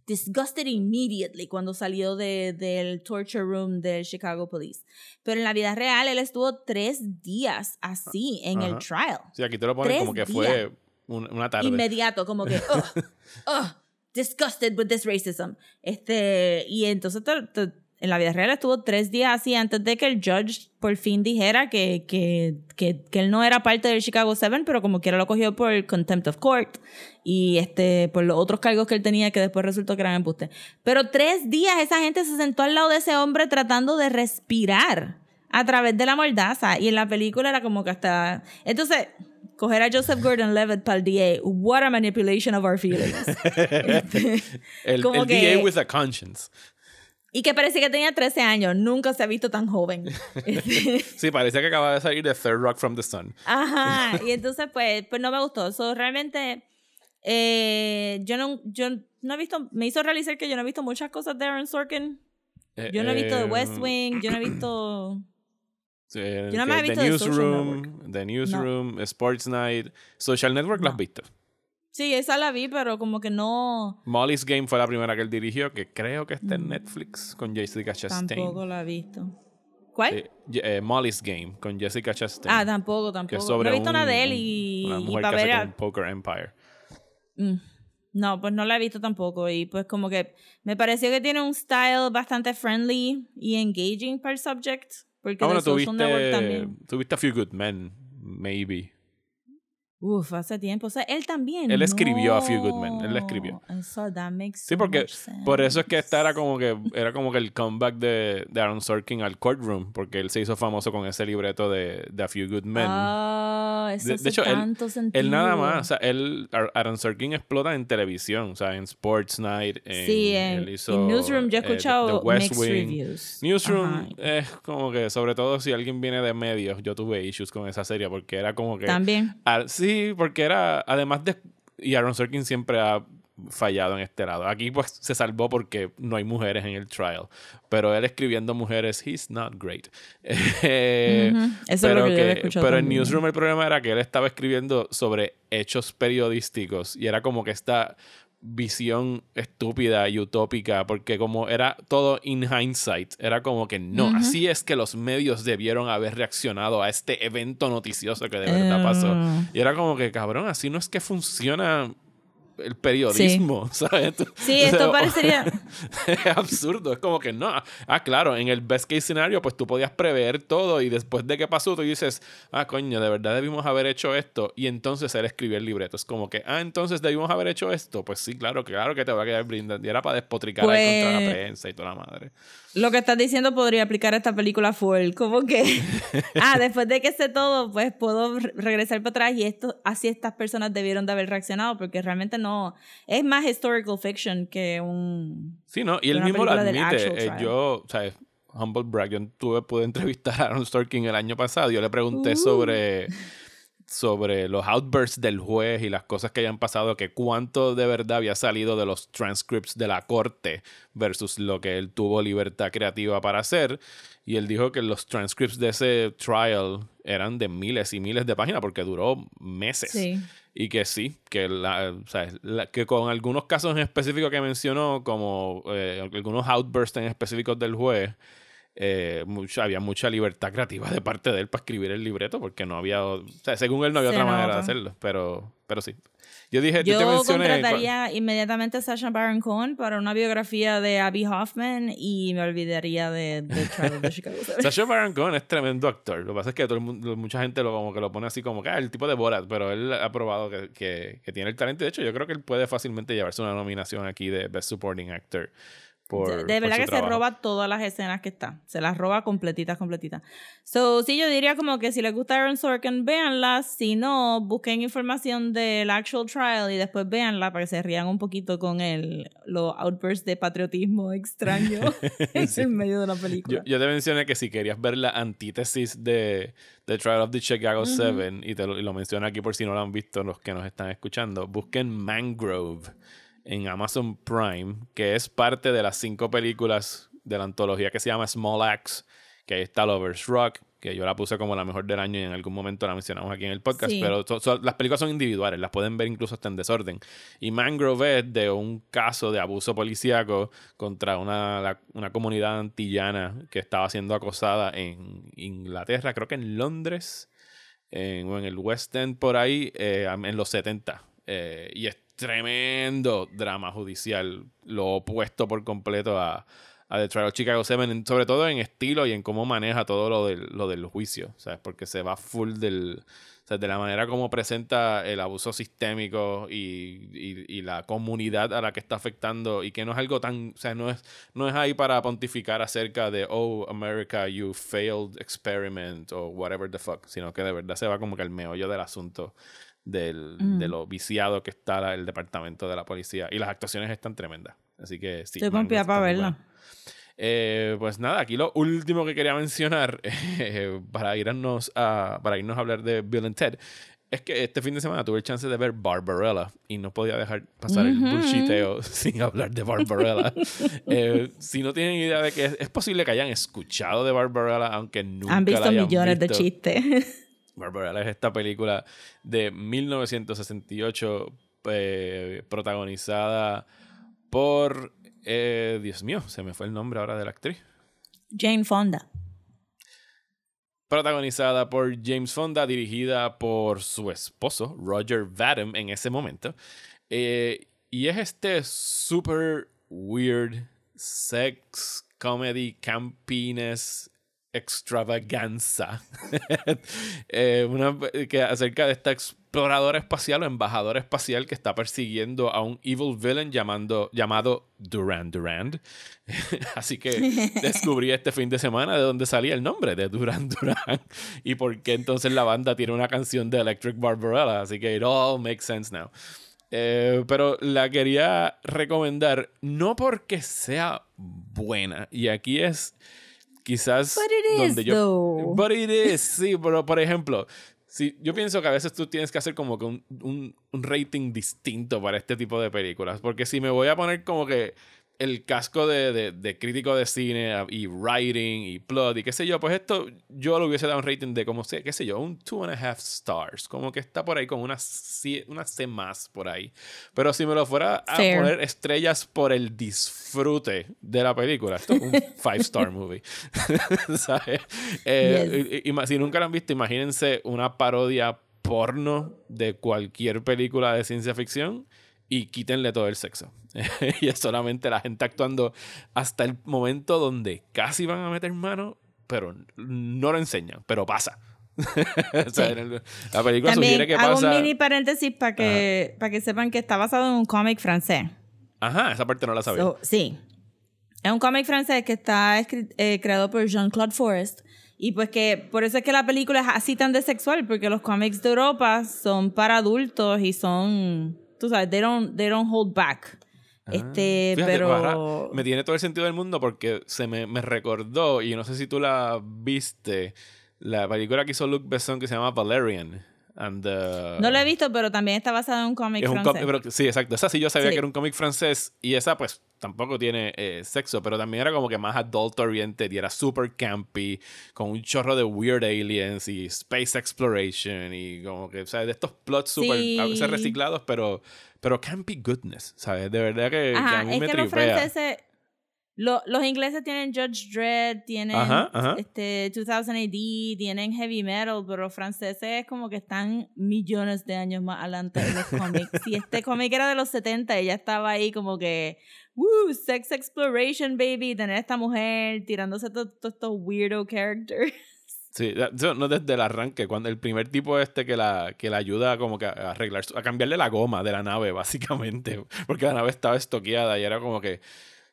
S1: Disgusted immediately cuando salió de, del torture room del Chicago Police. Pero en la vida real él estuvo tres días así en el
S2: Ajá.
S1: trial.
S2: Sí, aquí te lo ponen
S1: Tres
S2: como que fue un- una tarde.
S1: Inmediato, como que, ugh, ugh, disgusted with this racism. Este, y entonces te- te- en la vida real estuvo tres días así antes de que el judge por fin dijera que, que, que, que él no era parte del Chicago 7, pero como quiera lo cogió por contempt of court y este, por los otros cargos que él tenía que después resultó que eran embuste. Pero tres días esa gente se sentó al lado de ese hombre tratando de respirar a través de la mordaza y en la película era como que hasta... Entonces, coger a Joseph Gordon-Levitt para el DA, what a manipulation of our feelings. Este,
S2: el
S1: como
S2: el
S1: que-
S2: DA with a conscience.
S1: Y que parecía que tenía 13 años, nunca se ha visto tan joven. Este,
S2: Sí, parecía que acaba de salir de Third Rock from the Sun.
S1: Ajá, y entonces pues, pues no me gustó. Eso realmente, eh, yo, no, yo no he visto, me hizo realizar que yo no he visto muchas cosas de Aaron Sorkin. Yo no he visto The West
S2: Eh,
S1: Wing, yo no he visto... yo nada más he visto
S2: The Newsroom, The Newsroom, Sports Night, Social Network, ¿las has
S1: No.
S2: visto?
S1: Sí, esa la vi, pero como que no...
S2: Molly's Game fue la primera que él dirigió, que creo que está en
S1: Mm.
S2: Netflix con Jessica Chastain.
S1: Tampoco la he visto. ¿Cuál?
S2: Eh, eh, Molly's Game con Jessica Chastain.
S1: ah, tampoco,
S2: que
S1: tampoco.
S2: es sobre
S1: no he visto
S2: un-
S1: nada de él y,
S2: una
S1: y
S2: mujer
S1: para
S2: que hace
S1: a-
S2: con Poker Empire.
S1: Mm. No, pues no la he visto tampoco. Y pues como que me pareció que tiene un style bastante friendly y engaging para el subject. Porque
S2: Ah, bueno, tuviste, tuviste A Few Good Men, maybe.
S1: Uf, hace tiempo. O sea, él también.
S2: Él escribió A Few Good Men, él la escribió.
S1: No, Eso, that makes
S2: Sí,
S1: so
S2: porque
S1: much
S2: por eso es que esta era como que era como que el comeback de, de Aaron Sorkin al courtroom, porque él se hizo famoso con ese libreto de, de A Few Good Men.
S1: Ah, eso
S2: De- de
S1: hace
S2: hecho, él-
S1: tanto sentido.
S2: Él nada más, o sea, él, Ar- Aaron Sorkin explota en televisión, o sea, en Sports Night, en,
S1: sí, en,
S2: él hizo,
S1: en Newsroom yo he
S2: eh,
S1: escuchado
S2: The West
S1: mixed
S2: Wing.
S1: reviews.
S2: Newsroom es como que, sobre todo si alguien viene de medios, yo tuve issues con esa serie porque era como que...
S1: También.
S2: Sí, porque era, además de... Y Aaron Sorkin siempre ha fallado en este lado. Aquí pues se salvó porque no hay mujeres en el trial. Pero él escribiendo mujeres, he's not great. Eh,
S1: Eso es
S2: pero
S1: lo que, yo había
S2: que-
S1: escuchado.
S2: pero en. Newsroom el problema era que él estaba escribiendo sobre hechos periodísticos y era como que esta visión estúpida y utópica porque como era todo in hindsight era como que no así es que los medios debieron haber reaccionado a este evento noticioso que de verdad pasó. Y era como que cabrón así no es que funciona el periodismo, ¿sabes? Tú-
S1: Sí, esto
S2: o-
S1: parecería...
S2: es absurdo. Es como que no. Ah, claro, en el best case scenario, pues tú podías prever todo y después de que pasó, tú dices, ah, coño, de verdad debimos haber hecho esto. Y entonces él escribió el libreto. Es como que, ah, entonces debimos haber hecho esto. Pues sí, claro, claro que te va a quedar brindando. Y era para despotricar ahí contra la
S1: Pues-
S2: prensa y toda la madre.
S1: Lo que estás diciendo podría aplicar a esta película full, como que, ah, después de que sé todo, pues puedo re- regresar para atrás y esto, así estas personas debieron de haber reaccionado, porque realmente no, es más historical fiction que un...
S2: Sí, ¿no? Y él mismo lo admite. Eh, yo, o sea, humble brag, yo tuve, pude entrevistar a Aaron Sorkin el año pasado. Yo le pregunté
S1: Uh.
S2: sobre, sobre los outbursts del juez y las cosas que hayan pasado, que cuánto de verdad había salido de los transcripts de la corte versus lo que él tuvo libertad creativa para hacer. Y él dijo que los transcripts de ese trial eran de miles y miles de páginas porque duró meses.
S1: Sí.
S2: Y que sí, que, la, o sea, la- que con algunos casos en específico que mencionó, como eh, algunos outbursts en específicos del juez, eh, mucha- había mucha libertad creativa de parte de él para escribir el libreto, porque no había, o sea, según él no había
S1: Se
S2: otra manera de hacerlo, pero, pero sí. Yo dije, yo te
S1: contrataría inmediatamente a Sacha Baron Cohen para una biografía de Abby Hoffman y me olvidaría de, de of the Chicago.
S2: Sacha Baron Cohen es tremendo actor. Lo que pasa es que todo el mundo, mucha gente lo, como que lo pone así como que ah, el tipo de Borat, pero él ha probado que, que- que tiene el talento. De hecho, yo creo que él puede fácilmente llevarse una nominación aquí de Best Supporting Actor. Por,
S1: de, verdad que
S2: trabajo.
S1: se roba todas las escenas que está. Se las roba completitas, completitas. So, sí, yo diría como que si les gusta Aaron Sorkin, véanla. Si no, busquen información del actual trial y después véanla para que se rían un poquito con el, los outbursts de patriotismo extraño
S2: Sí.
S1: en medio de la
S2: Yo,
S1: película.
S2: yo te mencioné que si querías ver la antítesis de The Trial of the Chicago Seven, y, te lo, y lo menciono aquí por si no lo han visto los que nos están escuchando, busquen Mangrove en Amazon Prime, que es parte de las cinco películas de la antología que se llama Small Axe, que ahí está Lovers Rock, que yo la puse como la mejor del año y en algún momento la mencionamos aquí en el podcast,
S1: Sí.
S2: pero so- so- las películas son individuales, las pueden ver incluso hasta en desorden. Y Mangrove es de un caso de abuso policíaco contra una, la- una comunidad antillana que estaba siendo acosada en Inglaterra, creo que en Londres, en, o en el West End por ahí, eh, en los 70. Eh, y es tremendo drama judicial, lo opuesto por completo a, a The Trial of Chicago 7, en- sobre todo en estilo y en cómo maneja todo lo del, lo del juicio, ¿sabes? Porque se va full del... o sea, de la manera como presenta el abuso sistémico y, y- y la comunidad a la que está afectando y que no es algo tan, o sea, no es, no es ahí para pontificar acerca de, oh, America, you failed experiment o whatever the fuck, sino que de verdad se va como que al meollo del asunto del,
S1: Mm.
S2: de lo viciado que está la- el departamento de la policía y las actuaciones están tremendas. Así que sí.
S1: Estoy
S2: está
S1: para verla.
S2: Eh, pues nada, aquí lo último que quería mencionar eh, para irnos a para irnos a hablar de Bill and Ted es que este fin de semana tuve el chance de ver Barbarella y no podía dejar pasar el
S1: Ujú.
S2: bullshiteo sin hablar de Barbarella. Eh, si no tienen idea de que es, es posible que hayan escuchado de Barbarella, aunque nunca
S1: Han
S2: la
S1: visto
S2: hayan
S1: millones de
S2: visto.
S1: chistes.
S2: Barbarella es esta película de 1968 eh, protagonizada por eh, Dios mío, se me fue el nombre ahora de la actriz.
S1: Jane Fonda.
S2: protagonizada por James Fonda, dirigida por su esposo, Roger Vadim, en ese momento. Eh, y es este super weird sex comedy campiness extravaganza Eh, una, que acerca de esta exploradora espacial o embajador espacial que está persiguiendo a un evil villain llamando, llamado Duran Duran. Así que descubrí este fin de semana de dónde salía el nombre de Duran Duran y por qué entonces la banda tiene una canción de Electric Barbarella. Así que it all makes sense now. Eh, pero la quería recomendar no porque sea buena. Y aquí es quizás
S1: But it is,
S2: donde yo...
S1: though.
S2: But it is, sí, pero por ejemplo, si, yo pienso que a veces tú tienes que hacer como que un, un- un rating distinto para este tipo de películas. Porque si me voy a poner como que el casco de, de- de crítico de cine y writing y plot y qué sé yo, pues esto yo lo hubiese dado un rating de como qué sé yo, un two and a half stars. Como que está por ahí con una C, una C más por ahí. Pero si me lo fuera a
S1: Fair.
S2: poner estrellas por el disfrute de la película, esto es un five star movie. ¿Sabes? Eh, y- y- si nunca lo han visto, imagínense una parodia porno de cualquier película de ciencia ficción y quítenle todo el sexo. y es solamente la gente actuando hasta el momento donde casi van a meter mano, pero no lo enseñan, pero pasa. o sea, en el- la película
S1: También
S2: sugiere que
S1: hago
S2: pasa.
S1: un mini paréntesis para que, para que sepan que está basado en un cómic francés.
S2: Ajá, esa parte no la sabía.
S1: So, sí. Es un cómic francés que está eh, creado por Jean-Claude Forest. Y pues que por eso es que la película es así tan de sexual, porque los cómics de Europa son para adultos y son, tú sabes, they don't, they don't hold back. este,
S2: Ah, Fíjate,
S1: pero...
S2: ahora me tiene todo el sentido del mundo porque se me, me recordó, y no sé si tú la viste, la película que hizo Luc Besson que se llama Valerian. And, uh,
S1: No lo he visto, pero también está basado en un cómic
S2: es un
S1: francés.
S2: pero- sí, exacto. Esa sí yo sabía
S1: Sí.
S2: que era un cómic francés y esa pues tampoco tiene eh, sexo, pero también era como que más adult oriented y era super campy, con un chorro de weird aliens y space exploration y como que, sea, de estos plots super a
S1: Sí.
S2: veces reciclados, pero, pero campy goodness, ¿sabes? De verdad que, que
S1: Ajá,
S2: a mí
S1: es
S2: me
S1: que los franceses... lo- los ingleses tienen Judge Dredd, tienen
S2: Ajá, ajá.
S1: este 2000 AD, tienen heavy metal, pero los franceses como que están millones de años más adelante en los cómics. Si este cómic era de los 70, ella estaba ahí como que, woo, sex exploration, baby, tener a esta mujer tirándose todos estos weirdo characters.
S2: Sí, no desde el arranque, cuando el primer tipo este que la, que la ayuda como que a arreglar, a cambiarle la goma de la nave, básicamente, porque la nave estaba estoqueada y era como que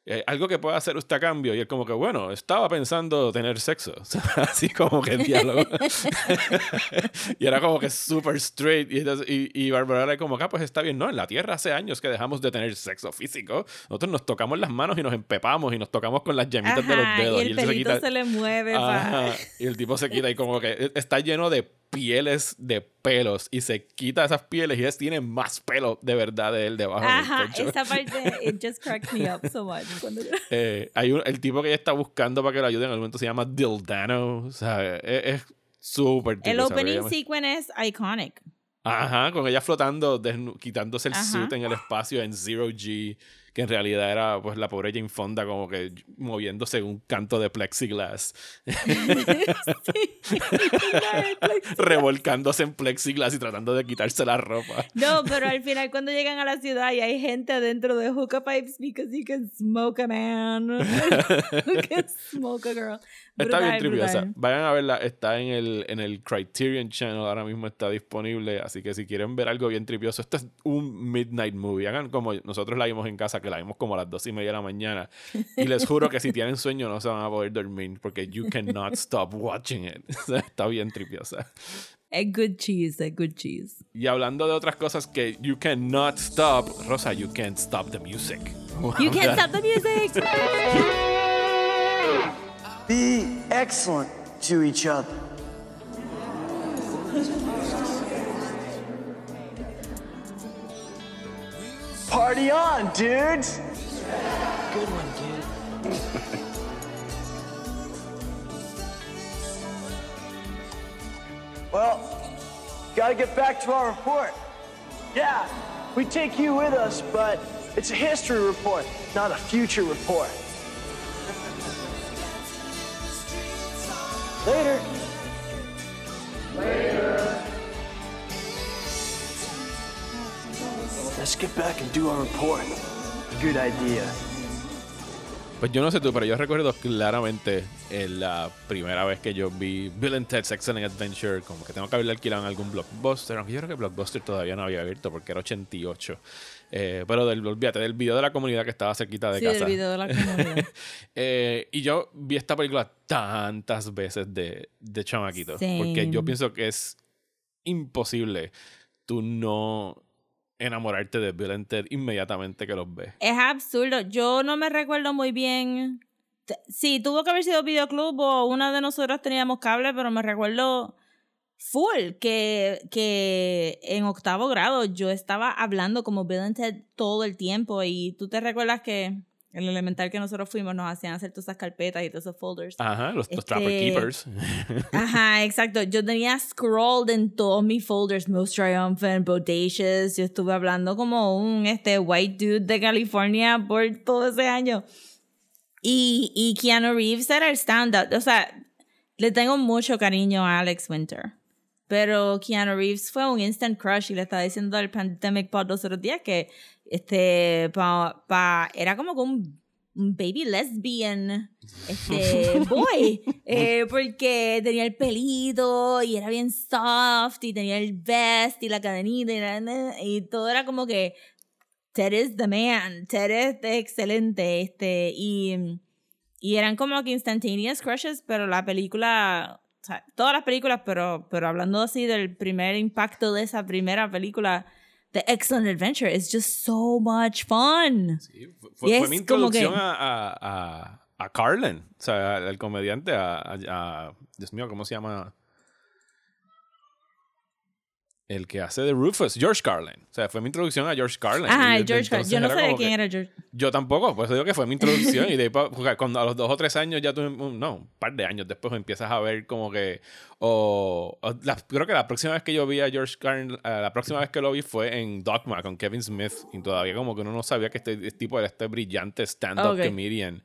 S2: eh, algo que pueda hacer usted a cambio. Y él como que, bueno, estaba pensando tener sexo, así como que el diálogo. y era como que super straight. Y, entonces- y, y Barbara era como que, ah, pues está bien, no, en la Tierra hace años que dejamos de tener sexo físico, nosotros nos tocamos las manos y nos empepamos y nos tocamos con las llamitas de los
S1: Ajá,
S2: dedos.
S1: y el
S2: él se quita-
S1: se le mueve.
S2: Ajá, Y el tipo se quita y como que e, está lleno de pieles de pelos y se quita esas pieles y ellos tienen más pelo de verdad de él debajo
S1: Ajá,
S2: del
S1: esa parte, it just cracked me up so much. Cuando yo-
S2: Eh, hay un- el tipo que ella está buscando para que lo ayuden en algún momento se llama Dildano. O sea, es súper
S1: El opening
S2: ella-
S1: sequence es iconic.
S2: Ajá, con ella flotando, quitándose el
S1: Ajá.
S2: suit en el espacio en Zero G, que en realidad era pues la pobre Jane Fonda como que moviéndose en un canto de plexiglass. revolcándose en plexiglass y tratando de quitarse la ropa.
S1: No, pero al final cuando llegan a la ciudad y hay gente adentro de hookah pipes because you can smoke a man. you can smoke a girl.
S2: Está bien triviosa. Vayan a verla. Está en el, en el Criterion Channel. Ahora mismo está disponible. Así que si quieren ver algo bien trivioso, esto es un midnight movie. Hagan como nosotros la vimos en casa, que la vimos como a las dos y media de la mañana. Y les juro que si tienen sueño no se van a poder dormir porque you cannot stop watching it. O sea, está bien triviosa.
S1: Es good cheese, es good cheese.
S2: Y hablando de otras cosas que you cannot stop, Rosa, you can't stop the music.
S1: You can't stop the music.
S3: Be excellent to each other. Party on, dudes! Good one, dude. well, gotta get back to our report. Yeah, we take you with us, but it's a history report, not a future report. Later. Later. Let's get back and do our report. Good idea.
S2: Pues yo no sé tú, pero yo recuerdo claramente en la primera vez que yo vi Bill and Ted's Excellent Adventure, como que tengo que haberle alquilado en algún blockbuster, aunque yo creo que Blockbuster todavía no había abierto porque era 88. Eh, pero del, olvídate, del video de la comunidad que estaba cerquita de
S1: Sí,
S2: casa.
S1: el video de la comunidad.
S2: Eh, y yo vi esta película tantas veces de, de chamaquito. Porque yo pienso que es imposible tú no enamorarte de Bill and Ted inmediatamente que los ves.
S1: Es absurdo. Yo no me recuerdo muy bien. Sí, tuvo que haber sido videoclub o una de nosotros teníamos cable, pero me recuerdo full que, que en octavo grado yo estaba hablando como Bill and Ted todo el tiempo y tú te recuerdas que el elemental que nosotros fuimos nos hacían hacer todas esas carpetas y todos esos folders.
S2: Ajá, los, los
S1: Este-
S2: Trapper Keepers.
S1: Ajá, exacto. Yo tenía scrolled en todos mis folders, Most Triumphant, Bodacious. Yo estuve hablando como un este white dude de California por todo ese año. Y, y Keanu Reeves era el stand-up. O sea, le tengo mucho cariño a Alex Winter. Pero Keanu Reeves fue un instant crush y le estaba diciendo al Pandemic Pod los otros días que Este, pa, pa- era como que un, un baby lesbian, este, boy, eh, porque tenía el pelito y era bien soft y tenía el vest y la cadenita y, la- y todo era como que Ted is the man, Ted es excelente, este, y, y eran como que instantaneous crushes, pero la película, o sea, todas las películas, pero, pero hablando así del primer impacto de esa primera película, The Excellent Adventure, is just so much fun.
S2: Sí, fue, fue-
S1: Y
S2: fue
S1: es
S2: mi
S1: como que-
S2: introducción a, a, a, Carlin, o sea, al, comediante, a- a- Dios mío, ¿cómo se llama? El que hace de Rufus, George Carlin. O sea, fue mi introducción a George Carlin.
S1: Ajá,
S2: desde
S1: George Carlin. Yo no sabía quién era George.
S2: Yo tampoco, por eso digo que fue mi introducción. y de ahí pa- porque cuando a los dos o tres años ya tú, no, un par de años después empiezas a ver como que. O, o la- creo que la próxima vez que yo vi a George Carlin, eh, la próxima vez que lo vi fue en Dogma con Kevin Smith. Y todavía como que uno no sabía que este, este tipo era este brillante stand-up
S1: Ok.
S2: comedian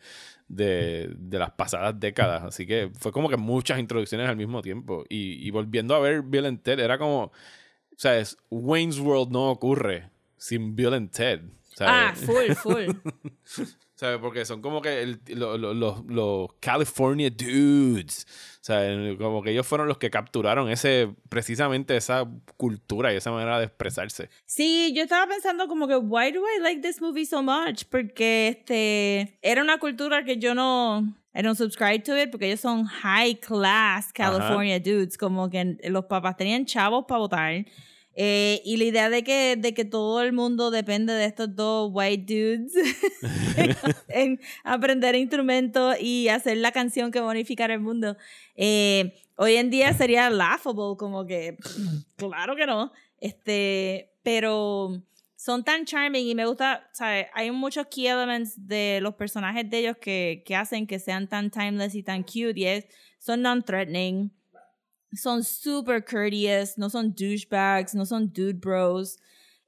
S2: de, de las pasadas décadas. Así que fue como que muchas introducciones al mismo tiempo. Y, y volviendo a ver Bill Ted, era como. O sea, es, Wayne's World no ocurre sin Bill and Ted.
S1: Ah,
S2: ¿sabes?
S1: full, full.
S2: ¿Sabes? Porque son como que el- lo- lo- los los California dudes. O sea, como que ellos fueron los que capturaron ese, precisamente esa cultura y esa manera de expresarse.
S1: Sí, yo estaba pensando como que, why do I like this movie so much? Porque este era una cultura que yo no, I don't subscribe to it porque ellos son high class California dudes, como que los papás tenían chavos para votar. Eh, y la idea de que, de que todo el mundo depende de estos dos white dudes en aprender instrumentos y hacer la canción que va a unificar el mundo. Eh, hoy en día sería laughable, como que, claro que no. Este, pero son tan charming y me gusta, ¿sabes? Hay muchos key elements de los personajes de ellos que, que hacen que sean tan timeless y tan cute y es, son non-threatening, son super courteous, no son douchebags, no son dude bros.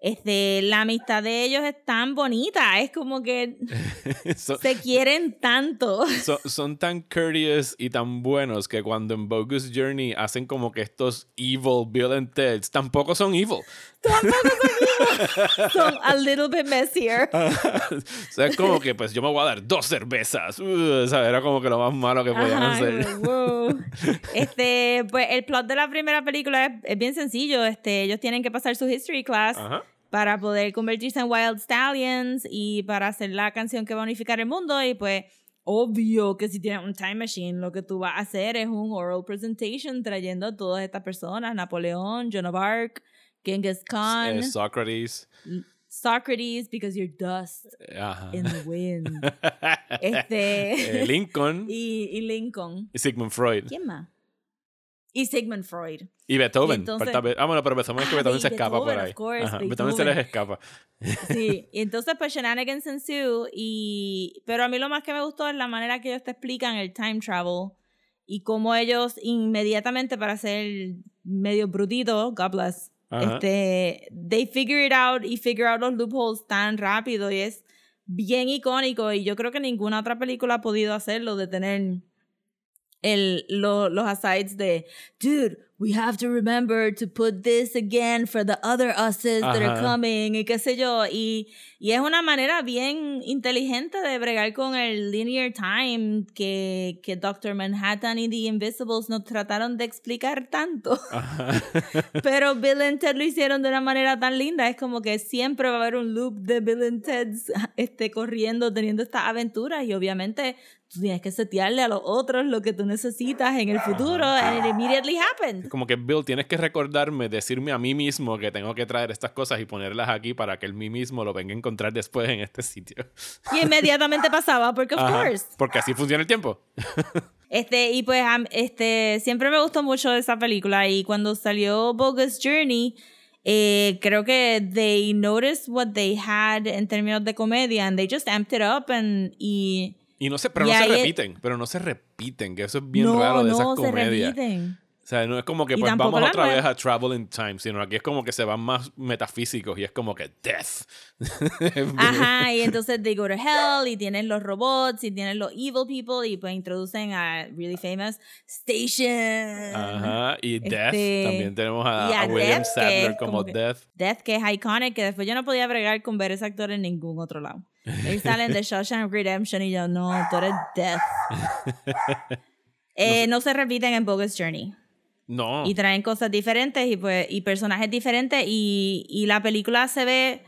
S1: Este, la amistad de ellos es tan bonita, es como que se quieren tanto.
S2: son- son tan courteous y tan buenos que cuando en Bogus Journey hacen como que estos evil Bill and Ted tampoco son evil.
S1: Son a little bit messier.
S2: o sea, es como que pues yo me voy a dar dos cervezas. Uh, o sea, era como que lo más malo que podían
S1: Ajá,
S2: hacer.
S1: wow. Este, pues el plot de la primera película es, es bien sencillo. Este, ellos tienen que pasar su history class
S2: Ajá.
S1: para poder convertirse en Wild Stallions y para hacer la canción que va a unificar el mundo. Y pues, obvio que si tienes un time machine, lo que tú vas a hacer es un oral presentation trayendo a todas estas personas: Napoleón, Joan of Arc, Genghis Khan,
S2: Eh, Socrates.
S1: Socrates, because you're dust
S2: Ajá.
S1: in the wind. este.
S2: Eh, Lincoln
S1: y, y Lincoln.
S2: y Sigmund Freud.
S1: ¿Quién más? Y Sigmund Freud.
S2: Y Beethoven.
S1: Y entonces-
S2: Be- ah, bueno, pero Beethoven es que
S1: Ah,
S2: Beethoven
S1: Be-
S2: se escapa
S1: Beethoven,
S2: por ahí.
S1: course,
S2: Ajá, Beethoven se les
S1: Beethoven.
S2: escapa.
S1: Sí, y entonces pues shenanigans ensue y pero a mí lo más que me gustó es la manera que ellos te explican el time travel y cómo ellos inmediatamente para ser medio brutito, God bless, Este they figure it out y figure out los loopholes tan rápido y es bien icónico y yo creo que ninguna otra película ha podido hacerlo de tener el, lo- los asides de dude we have to remember to put this again for the other uses that are coming y qué sé yo y, y es una manera bien inteligente de bregar con el linear time que, que Doctor Manhattan y The Invisibles nos trataron de explicar tanto pero Bill and Ted lo hicieron de una manera tan linda. Es como que siempre va a haber un loop de Bill and Ted este, corriendo, teniendo estas aventuras. Y obviamente tú tienes que setearle a los otros lo que tú necesitas en el futuro. And it immediately happened.
S2: Como que Bill, tienes que recordarme, decirme a mí mismo que tengo que traer estas cosas y ponerlas aquí para que él mí mismo lo venga a encontrar después en este sitio.
S1: Y inmediatamente pasaba, porque of
S2: Ajá,
S1: course.
S2: Porque así funciona el tiempo.
S1: Este, y pues este, siempre me gustó mucho esa película. Y cuando salió Bogus Journey, eh, creo que they noticed what they had en términos de comedia and they just amped it up and, y
S2: Y no se, pero no se repiten, pero no se repiten, que eso es bien
S1: no,
S2: raro de
S1: no
S2: esas
S1: se
S2: comedias.
S1: repiten.
S2: O sea, no es como que pues vamos otra
S1: nueva.
S2: vez a Travel in Time, sino aquí es como que se van más metafísicos y es como que death.
S1: Ajá, y entonces they go to hell y tienen los robots y tienen los evil people y pues introducen a really famous Station.
S2: Ajá, y Death.
S1: Este,
S2: También tenemos a,
S1: a
S2: a William Sadler como
S1: como que-
S2: Death.
S1: Death, que es iconic, que después yo no podía bregar con ver ese actor en ningún otro lado. Ellos salen de Shawshank Redemption y yo, no, tú eres Death. Eh, no, se repiten en Bogus Journey.
S2: No.
S1: Y traen cosas diferentes y, pues, y personajes diferentes y, y la película se ve...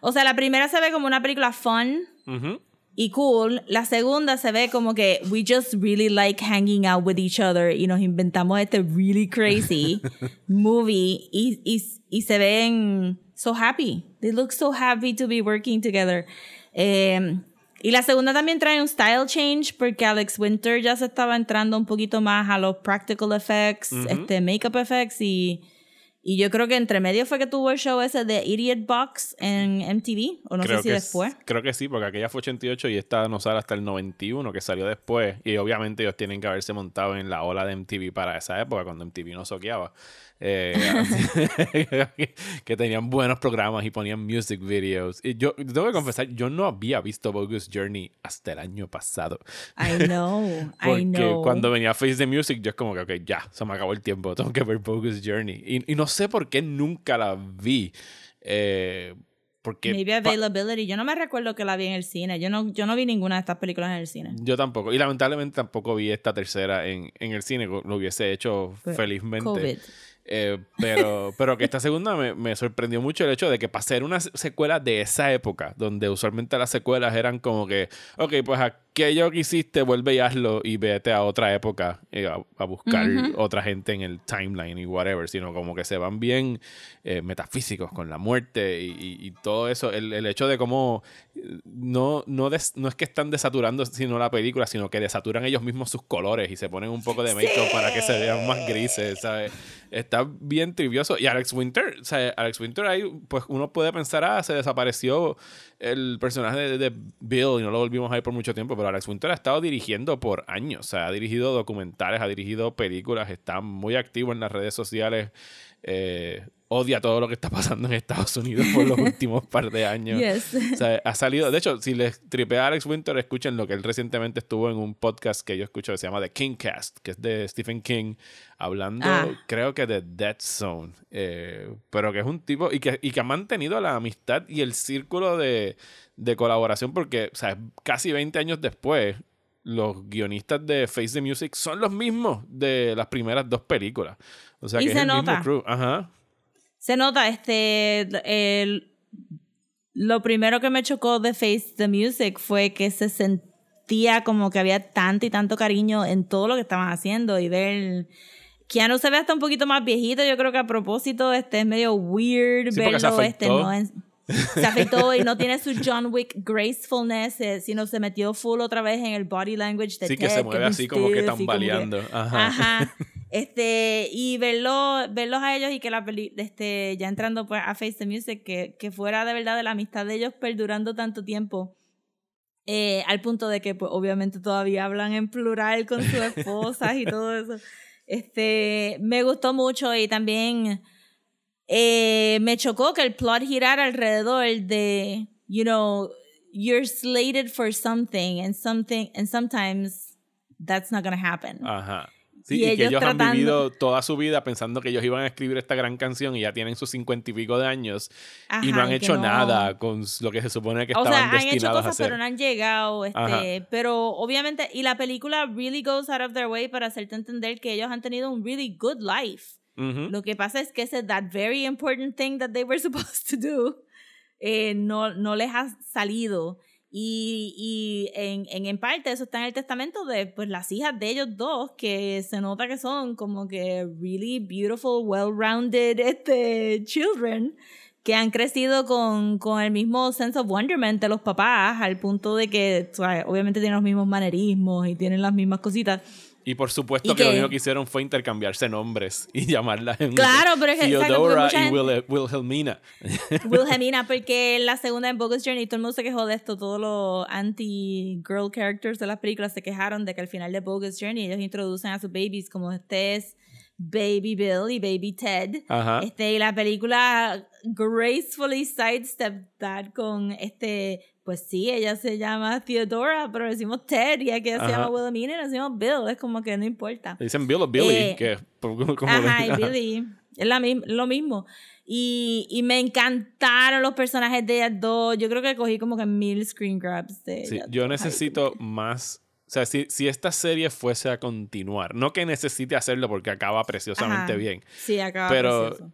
S1: O sea, la primera se ve como una película fun
S2: Ujú.
S1: y cool. La segunda se ve como que we just really like hanging out with each other y nos inventamos este really crazy movie y, y, y se ven so happy. They look so happy to be working together. Eh, y la segunda también trae un style change porque Alex Winter ya se estaba entrando un poquito más a los practical effects, este makeup effects y, y yo creo que entre medio fue que tuvo el show ese de Idiot Box en MTV o no
S2: creo
S1: sé si
S2: que
S1: después.
S2: Creo que sí, porque aquella fue 88 y esta no sale hasta el 91, que salió después. Y obviamente ellos tienen que haberse montado en la ola de MTV para esa época, cuando MTV no soqueaba. Eh, que tenían buenos programas y ponían music videos. Y yo tengo que confesar, yo no había visto Bogus Journey hasta el año pasado.
S1: I know,
S2: Porque
S1: I know.
S2: cuando venía Face the Music, yo es como que, ok, ya, se me acabó el tiempo, tengo que ver Bogus Journey. Y, y no sé por qué nunca la vi. Eh, porque
S1: Maybe availability. Yo no me recuerdo que la vi en el cine. Yo no, yo no vi ninguna de estas películas en el cine.
S2: Yo tampoco. Y lamentablemente tampoco vi esta tercera en, en el cine. Lo hubiese hecho felizmente.
S1: COVID.
S2: Eh, pero, pero que esta segunda me, me sorprendió mucho el hecho de que para ser una se- secuela de esa época, donde usualmente las secuelas eran como que, ok, pues aquello que hiciste, vuelve y hazlo y vete a otra época eh, a, a buscar otra gente en el timeline y whatever, sino como que se van bien eh, metafísicos con la muerte y, y- y todo eso. El, el hecho de cómo no, no, des- no es que están desaturando sino la película, sino que desaturan ellos mismos sus colores y se ponen un poco de make-up para que se vean más grises, ¿sabes? Está bien trivioso. Y Alex Winter, o sea, Alex Winter ahí, pues uno puede pensar, ah, se desapareció el personaje de, de Bill y no lo volvimos a ver por mucho tiempo, pero Alex Winter ha estado dirigiendo por años, o sea, ha dirigido documentales, ha dirigido películas, está muy activo en las redes sociales, eh, odia todo lo que está pasando en Estados Unidos por los últimos par de años.
S1: Yes.
S2: O sea, ha salido. De hecho, si les tripea a Alex Winter, escuchen lo que él recientemente estuvo en un podcast que yo escucho que se llama The Kingcast, que es de Stephen King, hablando,
S1: Ah.
S2: creo que de Dead Zone. eh, pero que es un tipo. Y que, y que ha mantenido la amistad y el círculo de, de colaboración, porque, o sea, casi 20 años después. Los guionistas de Face the Music son los mismos de las primeras dos películas. O sea,
S1: Y
S2: que
S1: se
S2: es el
S1: nota.
S2: mismo crew. Ajá.
S1: Se nota, este, el, lo primero que me chocó de Face the Music fue que se sentía como que había tanto y tanto cariño en todo lo que estaban haciendo y ver... Keanu se ve hasta un poquito más viejito, yo creo que a propósito este es medio weird
S2: Sí,
S1: verlo este no en- se afectó y no tiene su John Wick gracefulness, eh, sino se metió full otra vez en el body language de
S2: Sí, que
S1: Ted,
S2: se mueve
S1: es
S2: así como que
S1: y como que-
S2: tambaleando. Ajá.
S1: Ajá. Este, y verlo, verlos a ellos y que la peli, este, ya entrando pues a Face the Music, que, que fuera de verdad de la amistad de ellos perdurando tanto tiempo. eh, al punto de que pues obviamente todavía hablan en plural con sus esposas y todo eso. Este, me gustó mucho y también eh, me chocó que el plot girara alrededor de, you know, you're slated for something and something and sometimes that's not gonna happen.
S2: Ajá. Sí,
S1: Y
S2: y, que
S1: ellos
S2: ellos han
S1: tratando-
S2: vivido toda su vida pensando que ellos iban a escribir esta gran canción y ya tienen sus cincuenta y pico de años y no
S1: Ajá,
S2: han hecho
S1: no-
S2: nada con lo que se supone que
S1: o
S2: estaban
S1: sea, han hecho
S2: destinados a
S1: cosas,
S2: hacer.
S1: pero no han llegado.
S2: Ajá.
S1: Este, pero obviamente, y la película really goes out of their way para hacerte entender que ellos han tenido un really good life.
S2: Ujú.
S1: Lo que pasa es que ese that very important thing that they were supposed to do eh, no, no les ha salido. Y, y en, en, en parte eso está en el testamento de pues, las hijas de ellos dos, que se nota que son como que really beautiful, well-rounded este, children, que han crecido con, con el mismo sense of wonderment de los papás, al punto de que o sea, obviamente tienen los mismos manerismos y tienen las mismas cositas.
S2: Y por supuesto
S1: ¿Y
S2: que lo
S1: qué?
S2: único que hicieron fue intercambiarse nombres y llamarlas en
S1: Claro, pero es que-
S2: Theodora
S1: mucha
S2: y Wil- Wilhelmina.
S1: Wilhelmina, porque en la segunda en Bogus Journey todo el mundo se quejó de esto, todos los anti-girl characters de las películas se quejaron de que al final de Bogus Journey ellos introducen a sus babies como este es Baby Bill y Baby Ted.
S2: Ajá.
S1: Este, y la película gracefully sidestep that con este, pues sí, ella se llama Theodora, pero decimos Ted y aquí ella se llama Wilhelmina y le decimos Bill, es como que no importa.
S2: Le dicen Bill o Billy,
S1: Eh,
S2: que como
S1: Ajá,
S2: le-
S1: y Billy. Es la lo mismo. Y, y me encantaron los personajes de ellas dos. Yo creo que cogí como que mil screen grabs de
S2: Sí,
S1: ellas
S2: yo
S1: dos. Ay,
S2: necesito más. O sea, si, si esta serie fuese a continuar, no que necesite hacerlo porque acaba preciosamente
S1: Ajá.
S2: bien,
S1: Sí, acaba
S2: Pero-
S1: precioso.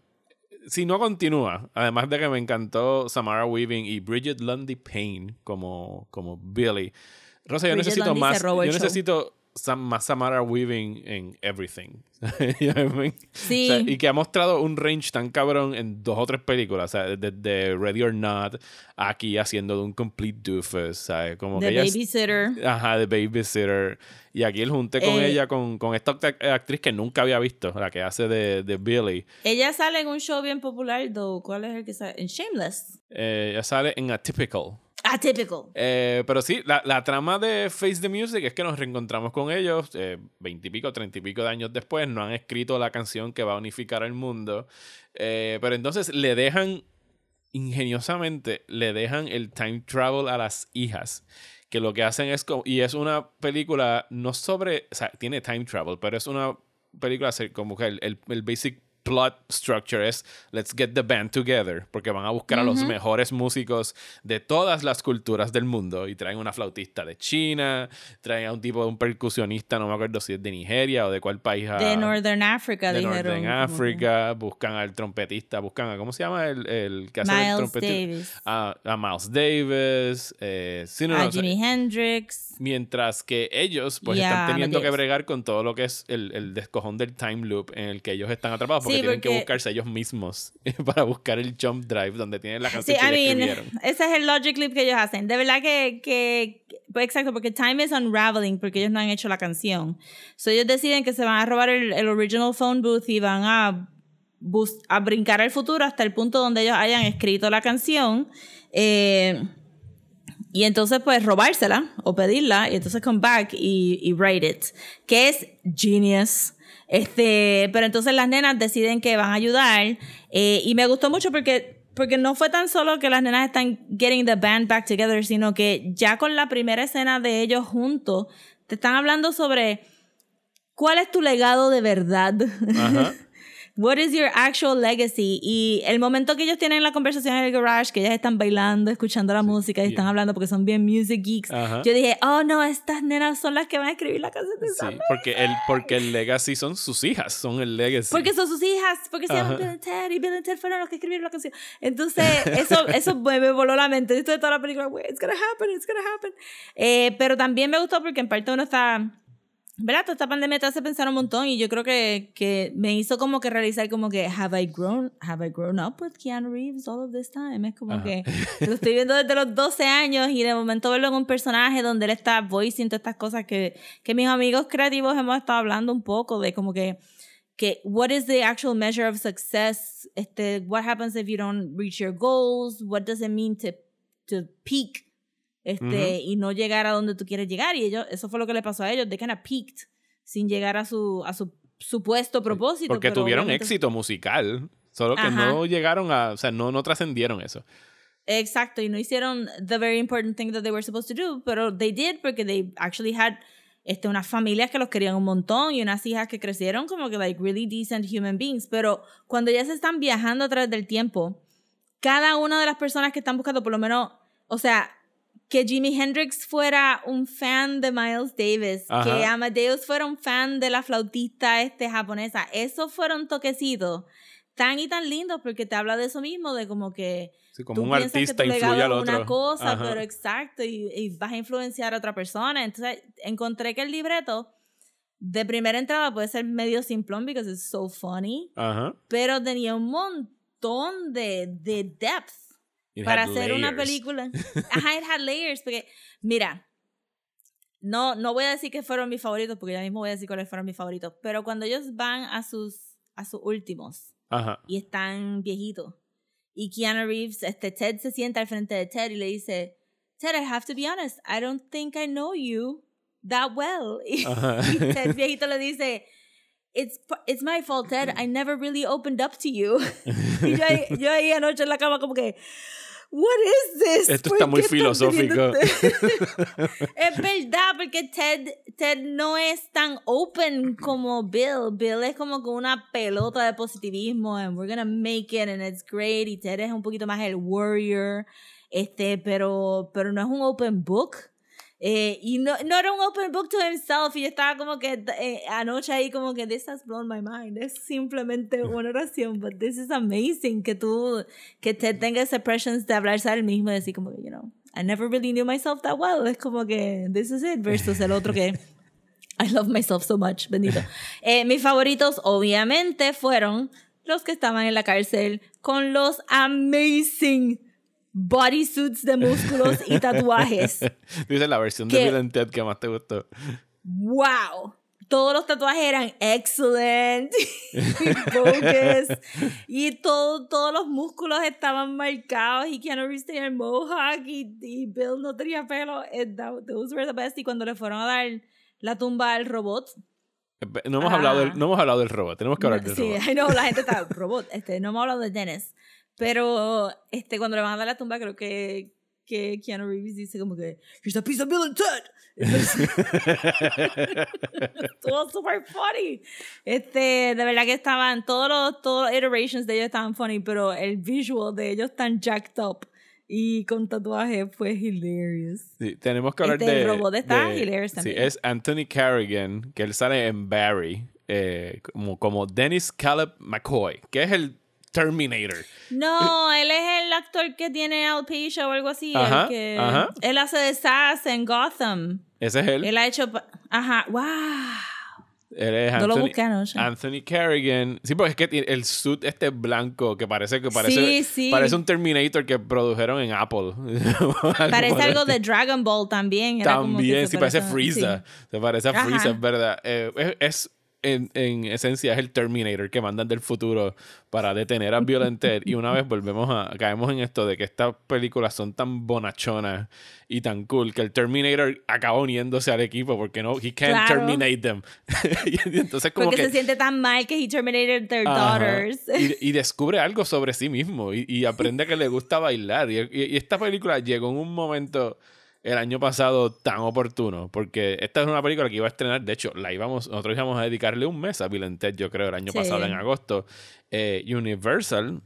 S2: si no continúa, además de que me encantó Samara Weaving y Bridget Lundy Payne como, como Billy. Rosa, yo necesito
S1: Lundy
S2: más. Yo
S1: show.
S2: Sam- más Samara Weaving en everything. You know what I mean?
S1: Sí.
S2: O sea, y que ha mostrado un range tan cabrón en dos o tres películas. O sea, desde Ready or Not, aquí haciendo de un complete doofus. ¿sabes? Como
S1: The
S2: que ella es-
S1: Babysitter.
S2: Ajá, de Babysitter. Y aquí el junte con
S1: Eh,
S2: ella, con, con esta act- actriz que nunca había visto, la que hace de, de Billy.
S1: Ella sale en un show bien popular, though. ¿Cuál es el que sale? En Shameless.
S2: Eh, ella sale en Atypical.
S1: Atypical.
S2: Eh, pero sí, la, la trama de Face the Music es que nos reencontramos con ellos eh, veintipico, treinta y pico de años después. No han escrito la canción que va a unificar al mundo. Eh, pero entonces le dejan, ingeniosamente, le dejan el time travel a las hijas. Que lo que hacen es, y es una película no sobre, o sea, tiene time travel, pero es una película como que el, el basic plot structure es let's get the band together porque van a buscar a los mejores músicos de todas las culturas del mundo y traen una flautista de China, traen a un tipo de un percusionista, no me acuerdo si es de Nigeria o de cuál país. ah,
S1: De Northern Africa,
S2: de
S1: dijeron.
S2: Northern Africa, buscan al trompetista, buscan a, ¿cómo se llama el, el que hace el
S1: Miles
S2: trompetista?
S1: Davis.
S2: A, a Miles Davis, eh, sí, no, no,
S1: a
S2: o sea,
S1: Jimi Hendrix.
S2: Mientras que ellos pues
S1: Y a
S2: están teniendo que bregar con todo lo que es el, el descojón del time loop en el que ellos están atrapados porque
S1: Sí,
S2: tienen que
S1: porque-
S2: buscarse ellos mismos para buscar el jump drive donde tienen la
S1: Sí,
S2: canción
S1: I
S2: que ellos
S1: mean,
S2: escribieron.
S1: ese es el logic clip que ellos hacen. De verdad que, que, que- pues exacto, porque time is unraveling porque ellos no han hecho la canción. So ellos deciden que se van a robar el, el original phone booth y van a, bus- a brincar al futuro hasta el punto donde ellos hayan escrito la canción. Eh, y entonces, pues, robársela o pedirla y entonces come back y, y write it. Que es genius. Este, pero entonces las nenas deciden que van a ayudar. eh, y me gustó mucho porque, porque no fue tan solo que las nenas están getting the band back together, sino que ya con la primera escena de ellos juntos, te están hablando sobre cuál es tu legado de verdad.
S2: Ajá.
S1: What is your actual legacy? Y el momento que ellos tienen la conversación en el garage, que ellas están bailando, escuchando la música y
S2: bien.
S1: están hablando porque son bien music geeks,
S2: Ajá.
S1: yo dije, oh no, estas nenas son las que van a escribir la canción de
S2: Sí, porque el, porque el legacy son sus hijas, son el legacy.
S1: Porque son sus hijas, porque se llaman. Bill and Ted y Bill and Ted fueron los que escribieron la canción. Entonces, eso, eso me, voló la mente. Yo estuve toda la película, "Wait, it's gonna happen, it's gonna happen. Eh, pero también me gustó porque en parte uno está, ¿verdad? Toda esta pandemia te hace pensar un montón y yo creo que, que me hizo como que realizar como que, have I grown, have I grown up with Keanu Reeves all of this time? Es como
S2: Ajá.
S1: que lo estoy viendo desde los 12 años y de momento verlo en un personaje donde él está voicing todas estas cosas que, que mis amigos creativos hemos estado hablando un poco de como que que what is the actual measure of success este what happens if you don't reach your goals what does it mean to to peak este y no llegar a donde tú quieres llegar y ellos eso fue lo que le pasó a ellos they kind of peaked sin llegar a su a su supuesto propósito
S2: porque
S1: pero
S2: tuvieron
S1: obviamente-
S2: éxito musical, solo que
S1: Ajá.
S2: no llegaron a, o sea, no, no trascendieron eso.
S1: Exacto, y no hicieron the very important thing that they were supposed to do, pero they did porque they actually had este, unas familias que los querían un montón y unas hijas que crecieron como que like really decent human beings, pero cuando ya se están viajando a través del tiempo, cada una de las personas que están buscando, por lo menos, o sea, que Jimi Hendrix fuera un fan de Miles Davis,
S2: Ajá.
S1: que Amadeus fuera un fan de la flautista este japonesa, esos fueron toquecitos tan y tan lindos porque te habla de eso mismo, de como que
S2: Sí, como
S1: tú
S2: un
S1: piensas que
S2: artista
S1: tu legado
S2: influye al otro.
S1: una cosa,
S2: Ajá.
S1: pero exacto, y, y vas a influenciar a otra persona. Entonces, encontré que el libreto de primera entrada puede ser medio simplón because it's so funny,
S2: Ajá.
S1: pero tenía un montón de, de depth para hacer una
S2: layers.
S1: película. Ajá, it had layers, porque, mira, no, no voy a decir que fueron mis favoritos, porque ya mismo voy a decir cuáles fueron mis favoritos, pero cuando ellos van a sus, a sus últimos,
S2: Ajá.
S1: y están viejitos. Y Keanu Reeves, este Ted se sienta al frente de Ted y le dice, Ted, I have to be honest, I don't think I know you that well. Y, y Ted viejito le dice, it's, it's my fault, Ted. I never really opened up to you. y yo, yo ahí anoche en la cama como que, what is this?
S2: Esto
S1: ¿Por
S2: está muy filosófico.
S1: teniendo este-" es verdad, porque Ted, Ted no es tan open como Bill. Bill es como con una pelota de positivismo and we're gonna make it and it's great. Y Ted es un poquito más el warrior, este, pero, pero no es un open book. Eh, y no, no era un open book to himself. Y yo estaba como que eh, anoche ahí como que this has blown my mind. Es simplemente una oración, but this is amazing que tú, que Ted tenga ese presence de hablarse a él mismo y decir como que, you know, I never really knew myself that well. Es como que this is it versus el otro que I love myself so much, bendito. Eh, mis favoritos obviamente fueron los que estaban en la cárcel con los amazing bodysuits de músculos y tatuajes.
S2: Dice la versión de
S1: ¿Qué?
S2: Bill and Ted que más te gustó.
S1: wow. Todos los tatuajes eran excellent, focus, y todo, todos los músculos estaban marcados, y Keanu Reeves tenía el mohawk, y, y Bill no tenía pelo. That- those were the best. Y cuando le fueron a dar la tumba al robot,
S2: No hemos, hablado del,
S1: Ah.
S2: no hemos hablado del robot. Tenemos que hablar del
S1: sí,
S2: robot.
S1: I know, la gente está, robot, este, no hemos hablado de Dennis, pero este, cuando le van a dar la tumba, creo que, que Keanu Reeves dice como que, here's a piece of Bill and Ted. Estuvo super funny. Este, de verdad que estaban, todos los, todos los iterations de ellos estaban funny, pero el visual de ellos tan jacked up y con tatuaje fue hilarious.
S2: Sí, tenemos que hablar
S1: Este,
S2: de.
S1: el robot está
S2: de-
S1: hilarious
S2: Sí,
S1: también.
S2: es Anthony Carrigan, que él sale en Barry, eh, como, como Dennis Caleb McCoy, que es el Terminator.
S1: No, él es el actor que tiene alopecia o algo así. el
S2: Ajá,
S1: que,
S2: ajá.
S1: Él hace de Sass en Gotham.
S2: Ese es él.
S1: Él ha hecho. Ajá, wow.
S2: Él es
S1: No lo
S2: Anthony,
S1: busqué anoche.
S2: Anthony Carrigan. Sí, porque es que el suit este blanco que parece que parece,
S1: Sí, sí.
S2: parece un Terminator que produjeron en Apple.
S1: Parece algo
S2: el
S1: de Dragon Ball también. era que
S2: También, sí, parece
S1: parece-
S2: Freeza. Se parece a
S1: Ajá.
S2: Freeza, es verdad. Eh, es, es- en, en esencia, es el Terminator que mandan del futuro para detener a Violent Ted. Y una vez volvemos a. Caemos en esto de que estas películas son tan bonachonas y tan cool que el Terminator acaba uniéndose al equipo porque no. He can't
S1: Claro.
S2: terminate them. y entonces, como
S1: Porque
S2: que.
S1: se siente tan mal que he terminated their
S2: Ajá.
S1: daughters.
S2: Y, y descubre algo sobre sí mismo y, y aprende que le gusta bailar. Y, y- y esta película llegó en un momento el año pasado tan oportuno, porque esta es una película que iba a estrenar, de hecho, la íbamos, nosotros íbamos a dedicarle un mes a Bill and Ted, yo creo, el año
S1: Sí.
S2: pasado en agosto. Eh, Universal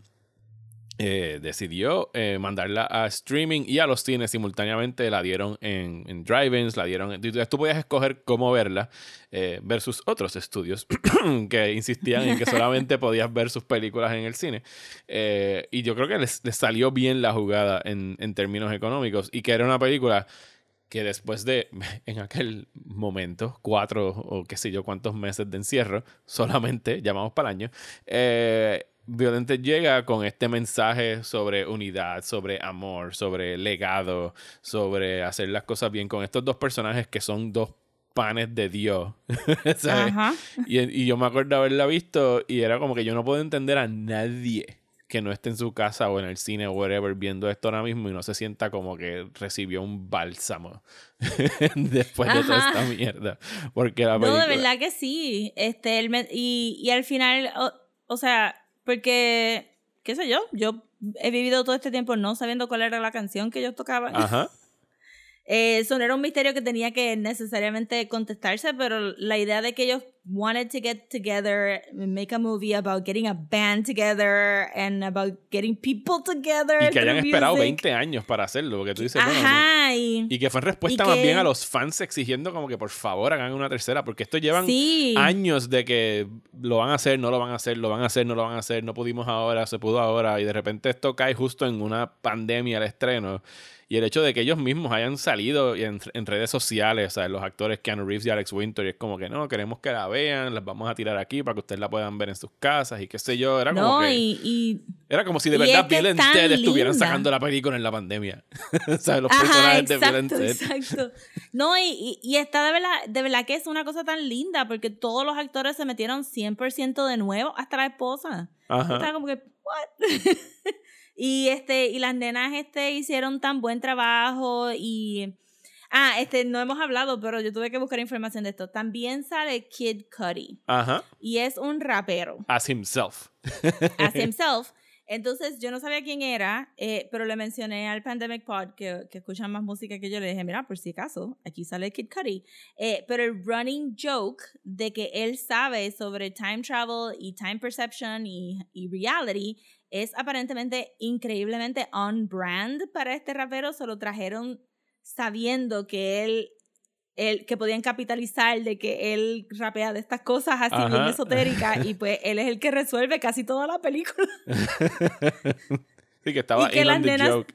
S2: eh, decidió eh, mandarla a streaming y a los cines simultáneamente. La dieron en, en drive-ins, la dieron. Tú, tú podías escoger cómo verla eh, versus otros estudios que insistían en que solamente podías ver sus películas en el cine. Eh, y yo creo que les, les salió bien la jugada en, en términos económicos y que era una película que después de, en aquel momento, cuatro o qué sé yo cuántos meses de encierro, solamente, llamamos para el año, eh, Violente llega con este mensaje sobre unidad, sobre amor, sobre legado, sobre hacer las cosas bien con estos dos personajes que son dos panes de Dios. ¿sabes?
S1: Ajá.
S2: Y, y yo me acuerdo haberla visto y era como que yo no puedo entender a nadie que no esté en su casa o en el cine o whatever viendo esto ahora mismo y no se sienta como que recibió un bálsamo después de toda
S1: Ajá.
S2: esta mierda. Porque la
S1: No,
S2: película...
S1: de verdad que sí. Este, él me- y, y al final, o, o sea, porque, qué sé yo, yo he vivido todo este tiempo no sabiendo cuál era la canción que ellos tocaban.
S2: Ajá.
S1: Eh, eso no era un misterio que tenía que necesariamente contestarse, pero la idea de que ellos wanted to get together, make a movie about getting a band together and about getting people together.
S2: Y que hayan esperado
S1: music.
S2: 20 años para hacerlo, porque tú dices, bueno.
S1: Ajá, y,
S2: Y que fue en respuesta más
S1: que-
S2: bien a los fans exigiendo como que por favor hagan una tercera, porque esto llevan
S1: sí.
S2: años de que lo van a hacer, no lo van a hacer, lo van a hacer, no lo van a hacer, no pudimos ahora, se pudo ahora, y de repente esto cae justo en una pandemia al estreno. Y el hecho de que ellos mismos hayan salido en, en redes sociales, o sea, los actores Keanu Reeves y Alex Winter, y es como que no, queremos que la vean, las vamos a tirar aquí para que ustedes la puedan ver en sus casas y qué sé yo. Era como,
S1: No,
S2: que,
S1: y, y
S2: era como si de verdad
S1: es que
S2: Bill Ted estuvieran sacando la película en la pandemia. o sea, los
S1: Ajá,
S2: personajes de Bill
S1: exacto, exacto. No, y, y, y está de verdad, de verdad que es una cosa tan linda porque todos los actores se metieron 100% de nuevo, hasta la esposa.
S2: Ajá.
S1: Estaba como que, ¿what? y, este, y las nenas este, hicieron tan buen trabajo y Ah, este, no hemos hablado, pero yo tuve que buscar información de esto. También sale Kid Cudi.
S2: Ajá.
S1: Y es un rapero.
S2: As himself.
S1: As himself. Entonces, yo no sabía quién era, eh, pero le mencioné al Pandemic Pod, que, que escuchan más música que yo, le dije, mira, por si acaso, aquí sale Kid Cudi. Eh, pero el running joke de que él sabe sobre time travel y time perception y, y reality es aparentemente increíblemente on brand para este rapero. Se lo trajeron sabiendo que él, él, que podían capitalizar de que él rapea de estas cosas así bien
S2: Ajá.
S1: esotéricas y pues él es el que resuelve casi toda la película.
S2: sí, que estaba
S1: Y que
S2: in
S1: las
S2: on the
S1: nenas-
S2: joke.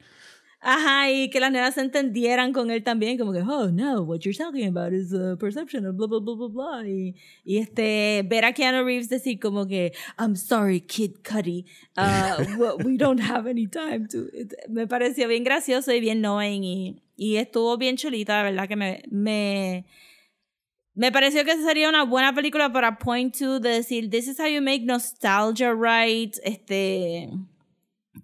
S1: Ajá, y que las nenas se entendieran con él también, como que, oh, no, what you're talking about is a perception of blah, blah, blah, blah, blah. Y, y este, ver a Keanu Reeves decir como que, I'm sorry, Kid Cudi, uh, we- don't have any time to... it- Me pareció bien gracioso y bien knowing y, y estuvo bien chulita, la verdad que me... me me pareció que sería una buena película para point to de decir, this is how you make nostalgia right, este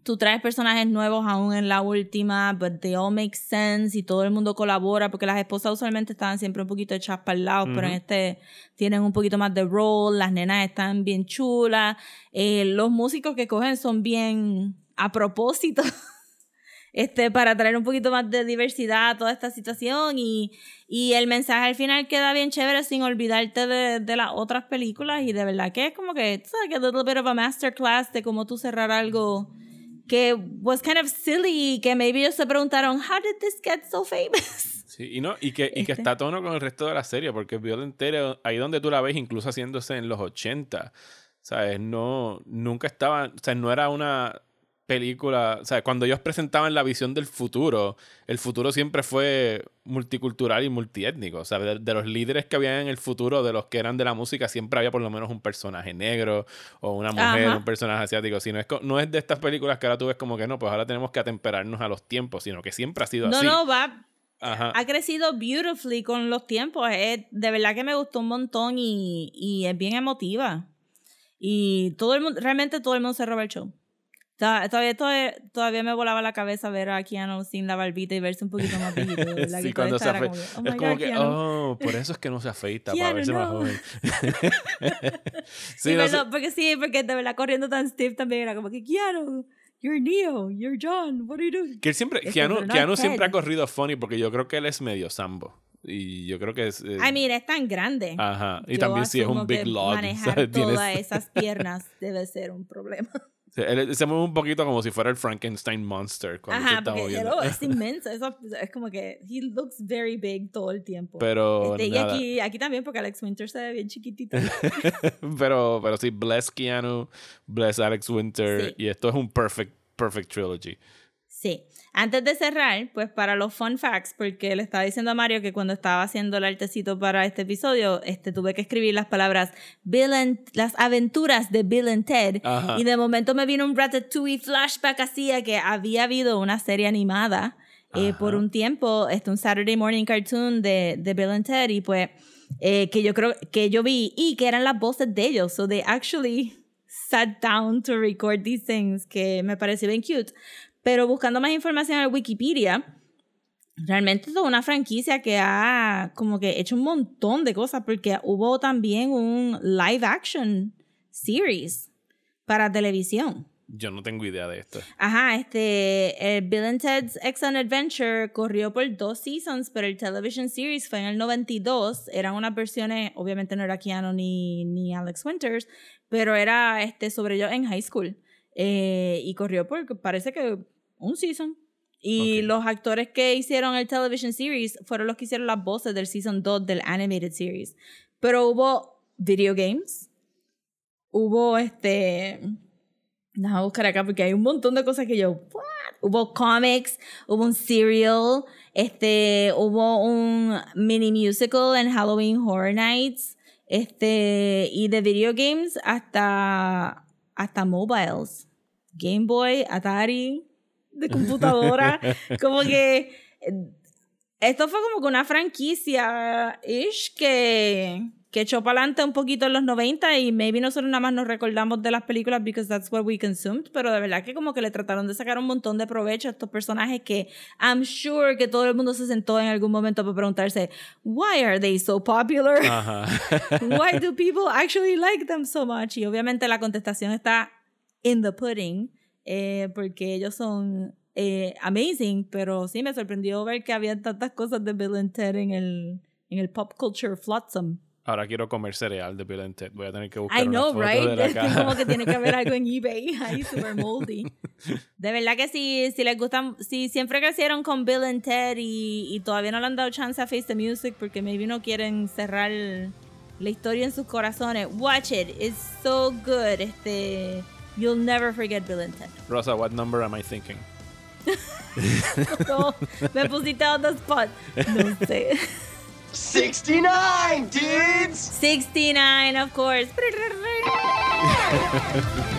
S1: tú traes personajes nuevos aún en la última, but they all make sense y todo el mundo colabora porque las esposas usualmente estaban siempre un poquito echadas para el lado, pero en este tienen un poquito más de role, las nenas están bien chulas, eh, los músicos que cogen son bien a propósito. Este, para traer un poquito más de diversidad a toda esta situación y, y el mensaje al final queda bien chévere sin olvidarte de, de las otras películas y de verdad que es como que, sabes, que a little bit of a masterclass de cómo tú cerrar algo que was kind of silly, que maybe ellos se preguntaron, how did this get so famous?
S2: Sí, y, no, y, que, y que
S1: Este.
S2: está a tono con el resto de la serie, porque Violent Entero, ahí donde tú la ves, incluso haciéndose en los 80, ¿sabes? No, nunca estaba, o sea, no era una película, o sea, cuando ellos presentaban la visión del futuro, el futuro siempre fue multicultural y multiétnico, o sea, de, de los líderes que había en el futuro, de los que eran de la música, siempre había por lo menos un personaje negro o una mujer,
S1: Ajá.
S2: un personaje asiático, si no es, no es de estas películas que ahora tú ves como que no, pues ahora tenemos que atemperarnos a los tiempos, sino que siempre ha sido
S1: No,
S2: así.
S1: no, va,
S2: Ajá.
S1: ha crecido beautifully con los tiempos. Es, de verdad que me gustó un montón y, y es bien emotiva. Y todo el mundo, realmente todo el mundo se roba el show. Todavía, todavía, todavía me volaba la cabeza ver a Keanu sin la barbita y verse un poquito más viejito. verdad
S2: Sí, cuando se afeita.
S1: oh
S2: es como
S1: God,
S2: que,
S1: Keanu.
S2: oh, por eso es que no se afeita, para
S1: Keanu,
S2: verse más
S1: no.
S2: joven.
S1: Sí,
S2: sí, no
S1: perdón, porque sí, porque de verdad corriendo tan stiff también era como que Keanu, you're Neo, you're John, what are you doing?
S2: que él siempre,
S1: Este,
S2: Keanu, Keanu
S1: es
S2: siempre ha corrido funny porque yo creo que él es medio sambo. Y yo creo que es. eh,
S1: Ay, mira, es tan grande.
S2: Ajá. Y
S1: Yo
S2: también si es un big log.
S1: Manejar
S2: ¿sabes?
S1: Todas esas piernas debe ser un problema.
S2: Él se mueve un poquito como si fuera el Frankenstein Monster cuando se
S1: Ajá,
S2: está
S1: porque
S2: moviendo.
S1: hello, es inmenso. Eso es como que he looks very big todo el tiempo.
S2: Pero
S1: Este, y
S2: nada.
S1: aquí, aquí también, porque Alex Winter se ve bien chiquitito.
S2: pero, pero sí, bless Keanu, bless Alex Winter.
S1: Sí.
S2: Y esto es un perfect, perfect trilogy.
S1: Sí. Antes de cerrar, pues para los fun facts, porque le estaba diciendo a Mario que cuando estaba haciendo el artecito para este episodio, este, tuve que escribir las palabras Bill and, las aventuras de Bill and Ted.
S2: Ajá.
S1: Y de momento me vino un Ratatouille flashback así a que había habido una serie animada eh, por un tiempo, este, un Saturday morning cartoon de, de Bill and Ted, y pues eh, que yo creo que yo vi y que eran las voces de ellos. So they actually sat down to record these things, que me pareció bien cute. Pero buscando más información en Wikipedia, realmente es una franquicia que ha como que hecho un montón de cosas, porque hubo también un live action series para televisión.
S2: Yo no tengo idea de esto.
S1: Ajá, este, el Bill and Ted's Excellent Adventure corrió por dos seasons, pero el television series fue en el 92. Eran unas versiones, obviamente no era Keanu ni, ni Alex Winters, pero era este, sobre yo en high school. Eh, y corrió por, parece que un season. Y
S2: Ok.
S1: los actores que hicieron el television series fueron los que hicieron las voces del season 2 del animated series. Pero hubo video games, hubo este... Déjame buscar acá porque hay un montón de cosas que yo. ¿what? Hubo comics, hubo un serial, este, hubo un mini musical en Halloween Horror Nights, este, y de video games hasta, hasta mobiles. Game Boy, Atari, de computadora. como que. eh, Esto fue como que una franquicia ish que, que echó para adelante un poquito en los 90 y maybe nosotros nada más nos recordamos de las películas because that's what we consumed, pero de verdad que como que le trataron de sacar un montón de provecho a estos personajes que I'm sure que todo el mundo se sentó en algún momento para preguntarse, why are they so popular?
S2: Ajá.
S1: why do people actually like them so much? Y obviamente la contestación está in the pudding, eh, porque ellos son eh, amazing, pero sí me sorprendió ver que había tantas cosas de Bill and Ted en el, en el pop culture flotsam.
S2: Ahora quiero comer cereal de Bill and Ted. Voy a tener que buscar
S1: I know,
S2: una foto
S1: right?
S2: de la
S1: Es
S2: caja.
S1: como que tiene que haber algo en eBay ahí super moldy. De verdad que si, si les gustan, si siempre crecieron con Bill and Ted y, y todavía no le han dado chance a Face the Music porque maybe no quieren cerrar la historia en sus corazones, watch it. It's so good. Este, you'll never forget Bill and Ted.
S2: Rosa, what number am I thinking?
S1: No, me pusiste on the spot. No sé.
S3: 69, dudes!
S1: 69, of course.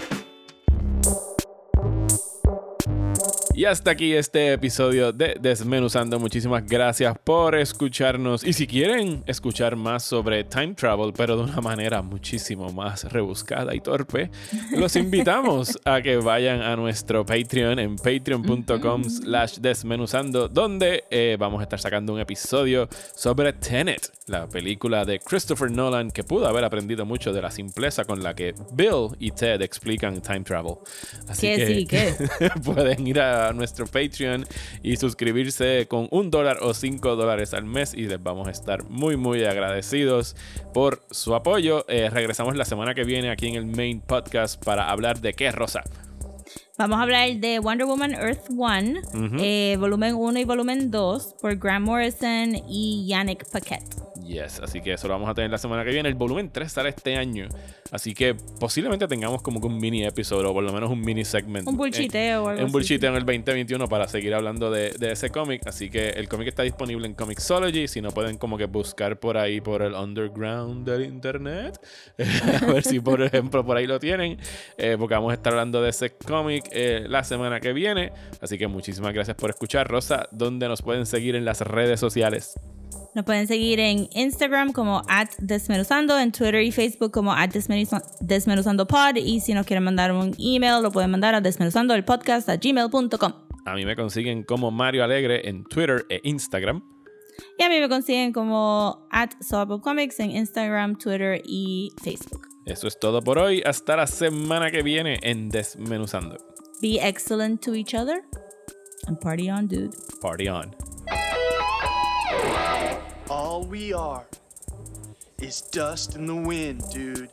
S2: Y hasta aquí este episodio de Desmenuzando. Muchísimas gracias por escucharnos. Y si quieren escuchar más sobre time travel, pero de una manera muchísimo más rebuscada y torpe, los invitamos a que vayan a nuestro Patreon en patreon.com slash desmenuzando, donde eh, vamos a estar sacando un episodio sobre Tenet, la película de Christopher Nolan que pudo haber aprendido mucho de la simpleza con la que Bill y Ted explican time travel. Así
S1: Que
S2: que
S1: sí, que.
S2: pueden ir a nuestro Patreon y suscribirse con un dólar o cinco dólares al mes y les vamos a estar muy muy agradecidos por su apoyo. Eh, regresamos la semana que viene aquí en el main podcast para hablar de qué Rosa.
S1: Vamos a hablar de Wonder Woman Earth 1, eh, volumen 1 y volumen 2, por Grant Morrison y Yannick Paquette.
S2: Yes, así que eso lo vamos a tener la semana que viene. El volumen 3 sale este año. Así que posiblemente tengamos como que un mini episodio o por lo menos un mini segmento.
S1: Un bullshiteo o algo
S2: Un
S1: así.
S2: bullshiteo en el 2021 para seguir hablando de, de ese cómic. Así que el cómic está disponible en Comixology. Si no pueden como que buscar por ahí por el underground del internet. a ver si por ejemplo por ahí lo tienen. Eh, porque vamos a estar hablando de ese cómic eh, la semana que viene. Así que muchísimas gracias por escuchar. Rosa, ¿dónde nos pueden seguir en las redes sociales?
S1: Nos pueden seguir en Instagram como at desmenuzando, en Twitter y Facebook como at desmenuza- desmenuzandopod y si nos quieren mandar un email lo pueden mandar a desmenuzando el podcast a gmail.com.
S2: A mí me consiguen como Mario Alegre en Twitter e Instagram.
S1: Y a mí me consiguen como at Comics en Instagram, Twitter y Facebook.
S2: Eso es todo por hoy. Hasta la semana que viene en Desmenuzando.
S1: Be excellent to each other and party on, dude.
S2: Party on.
S3: All we are is dust in the wind, dude.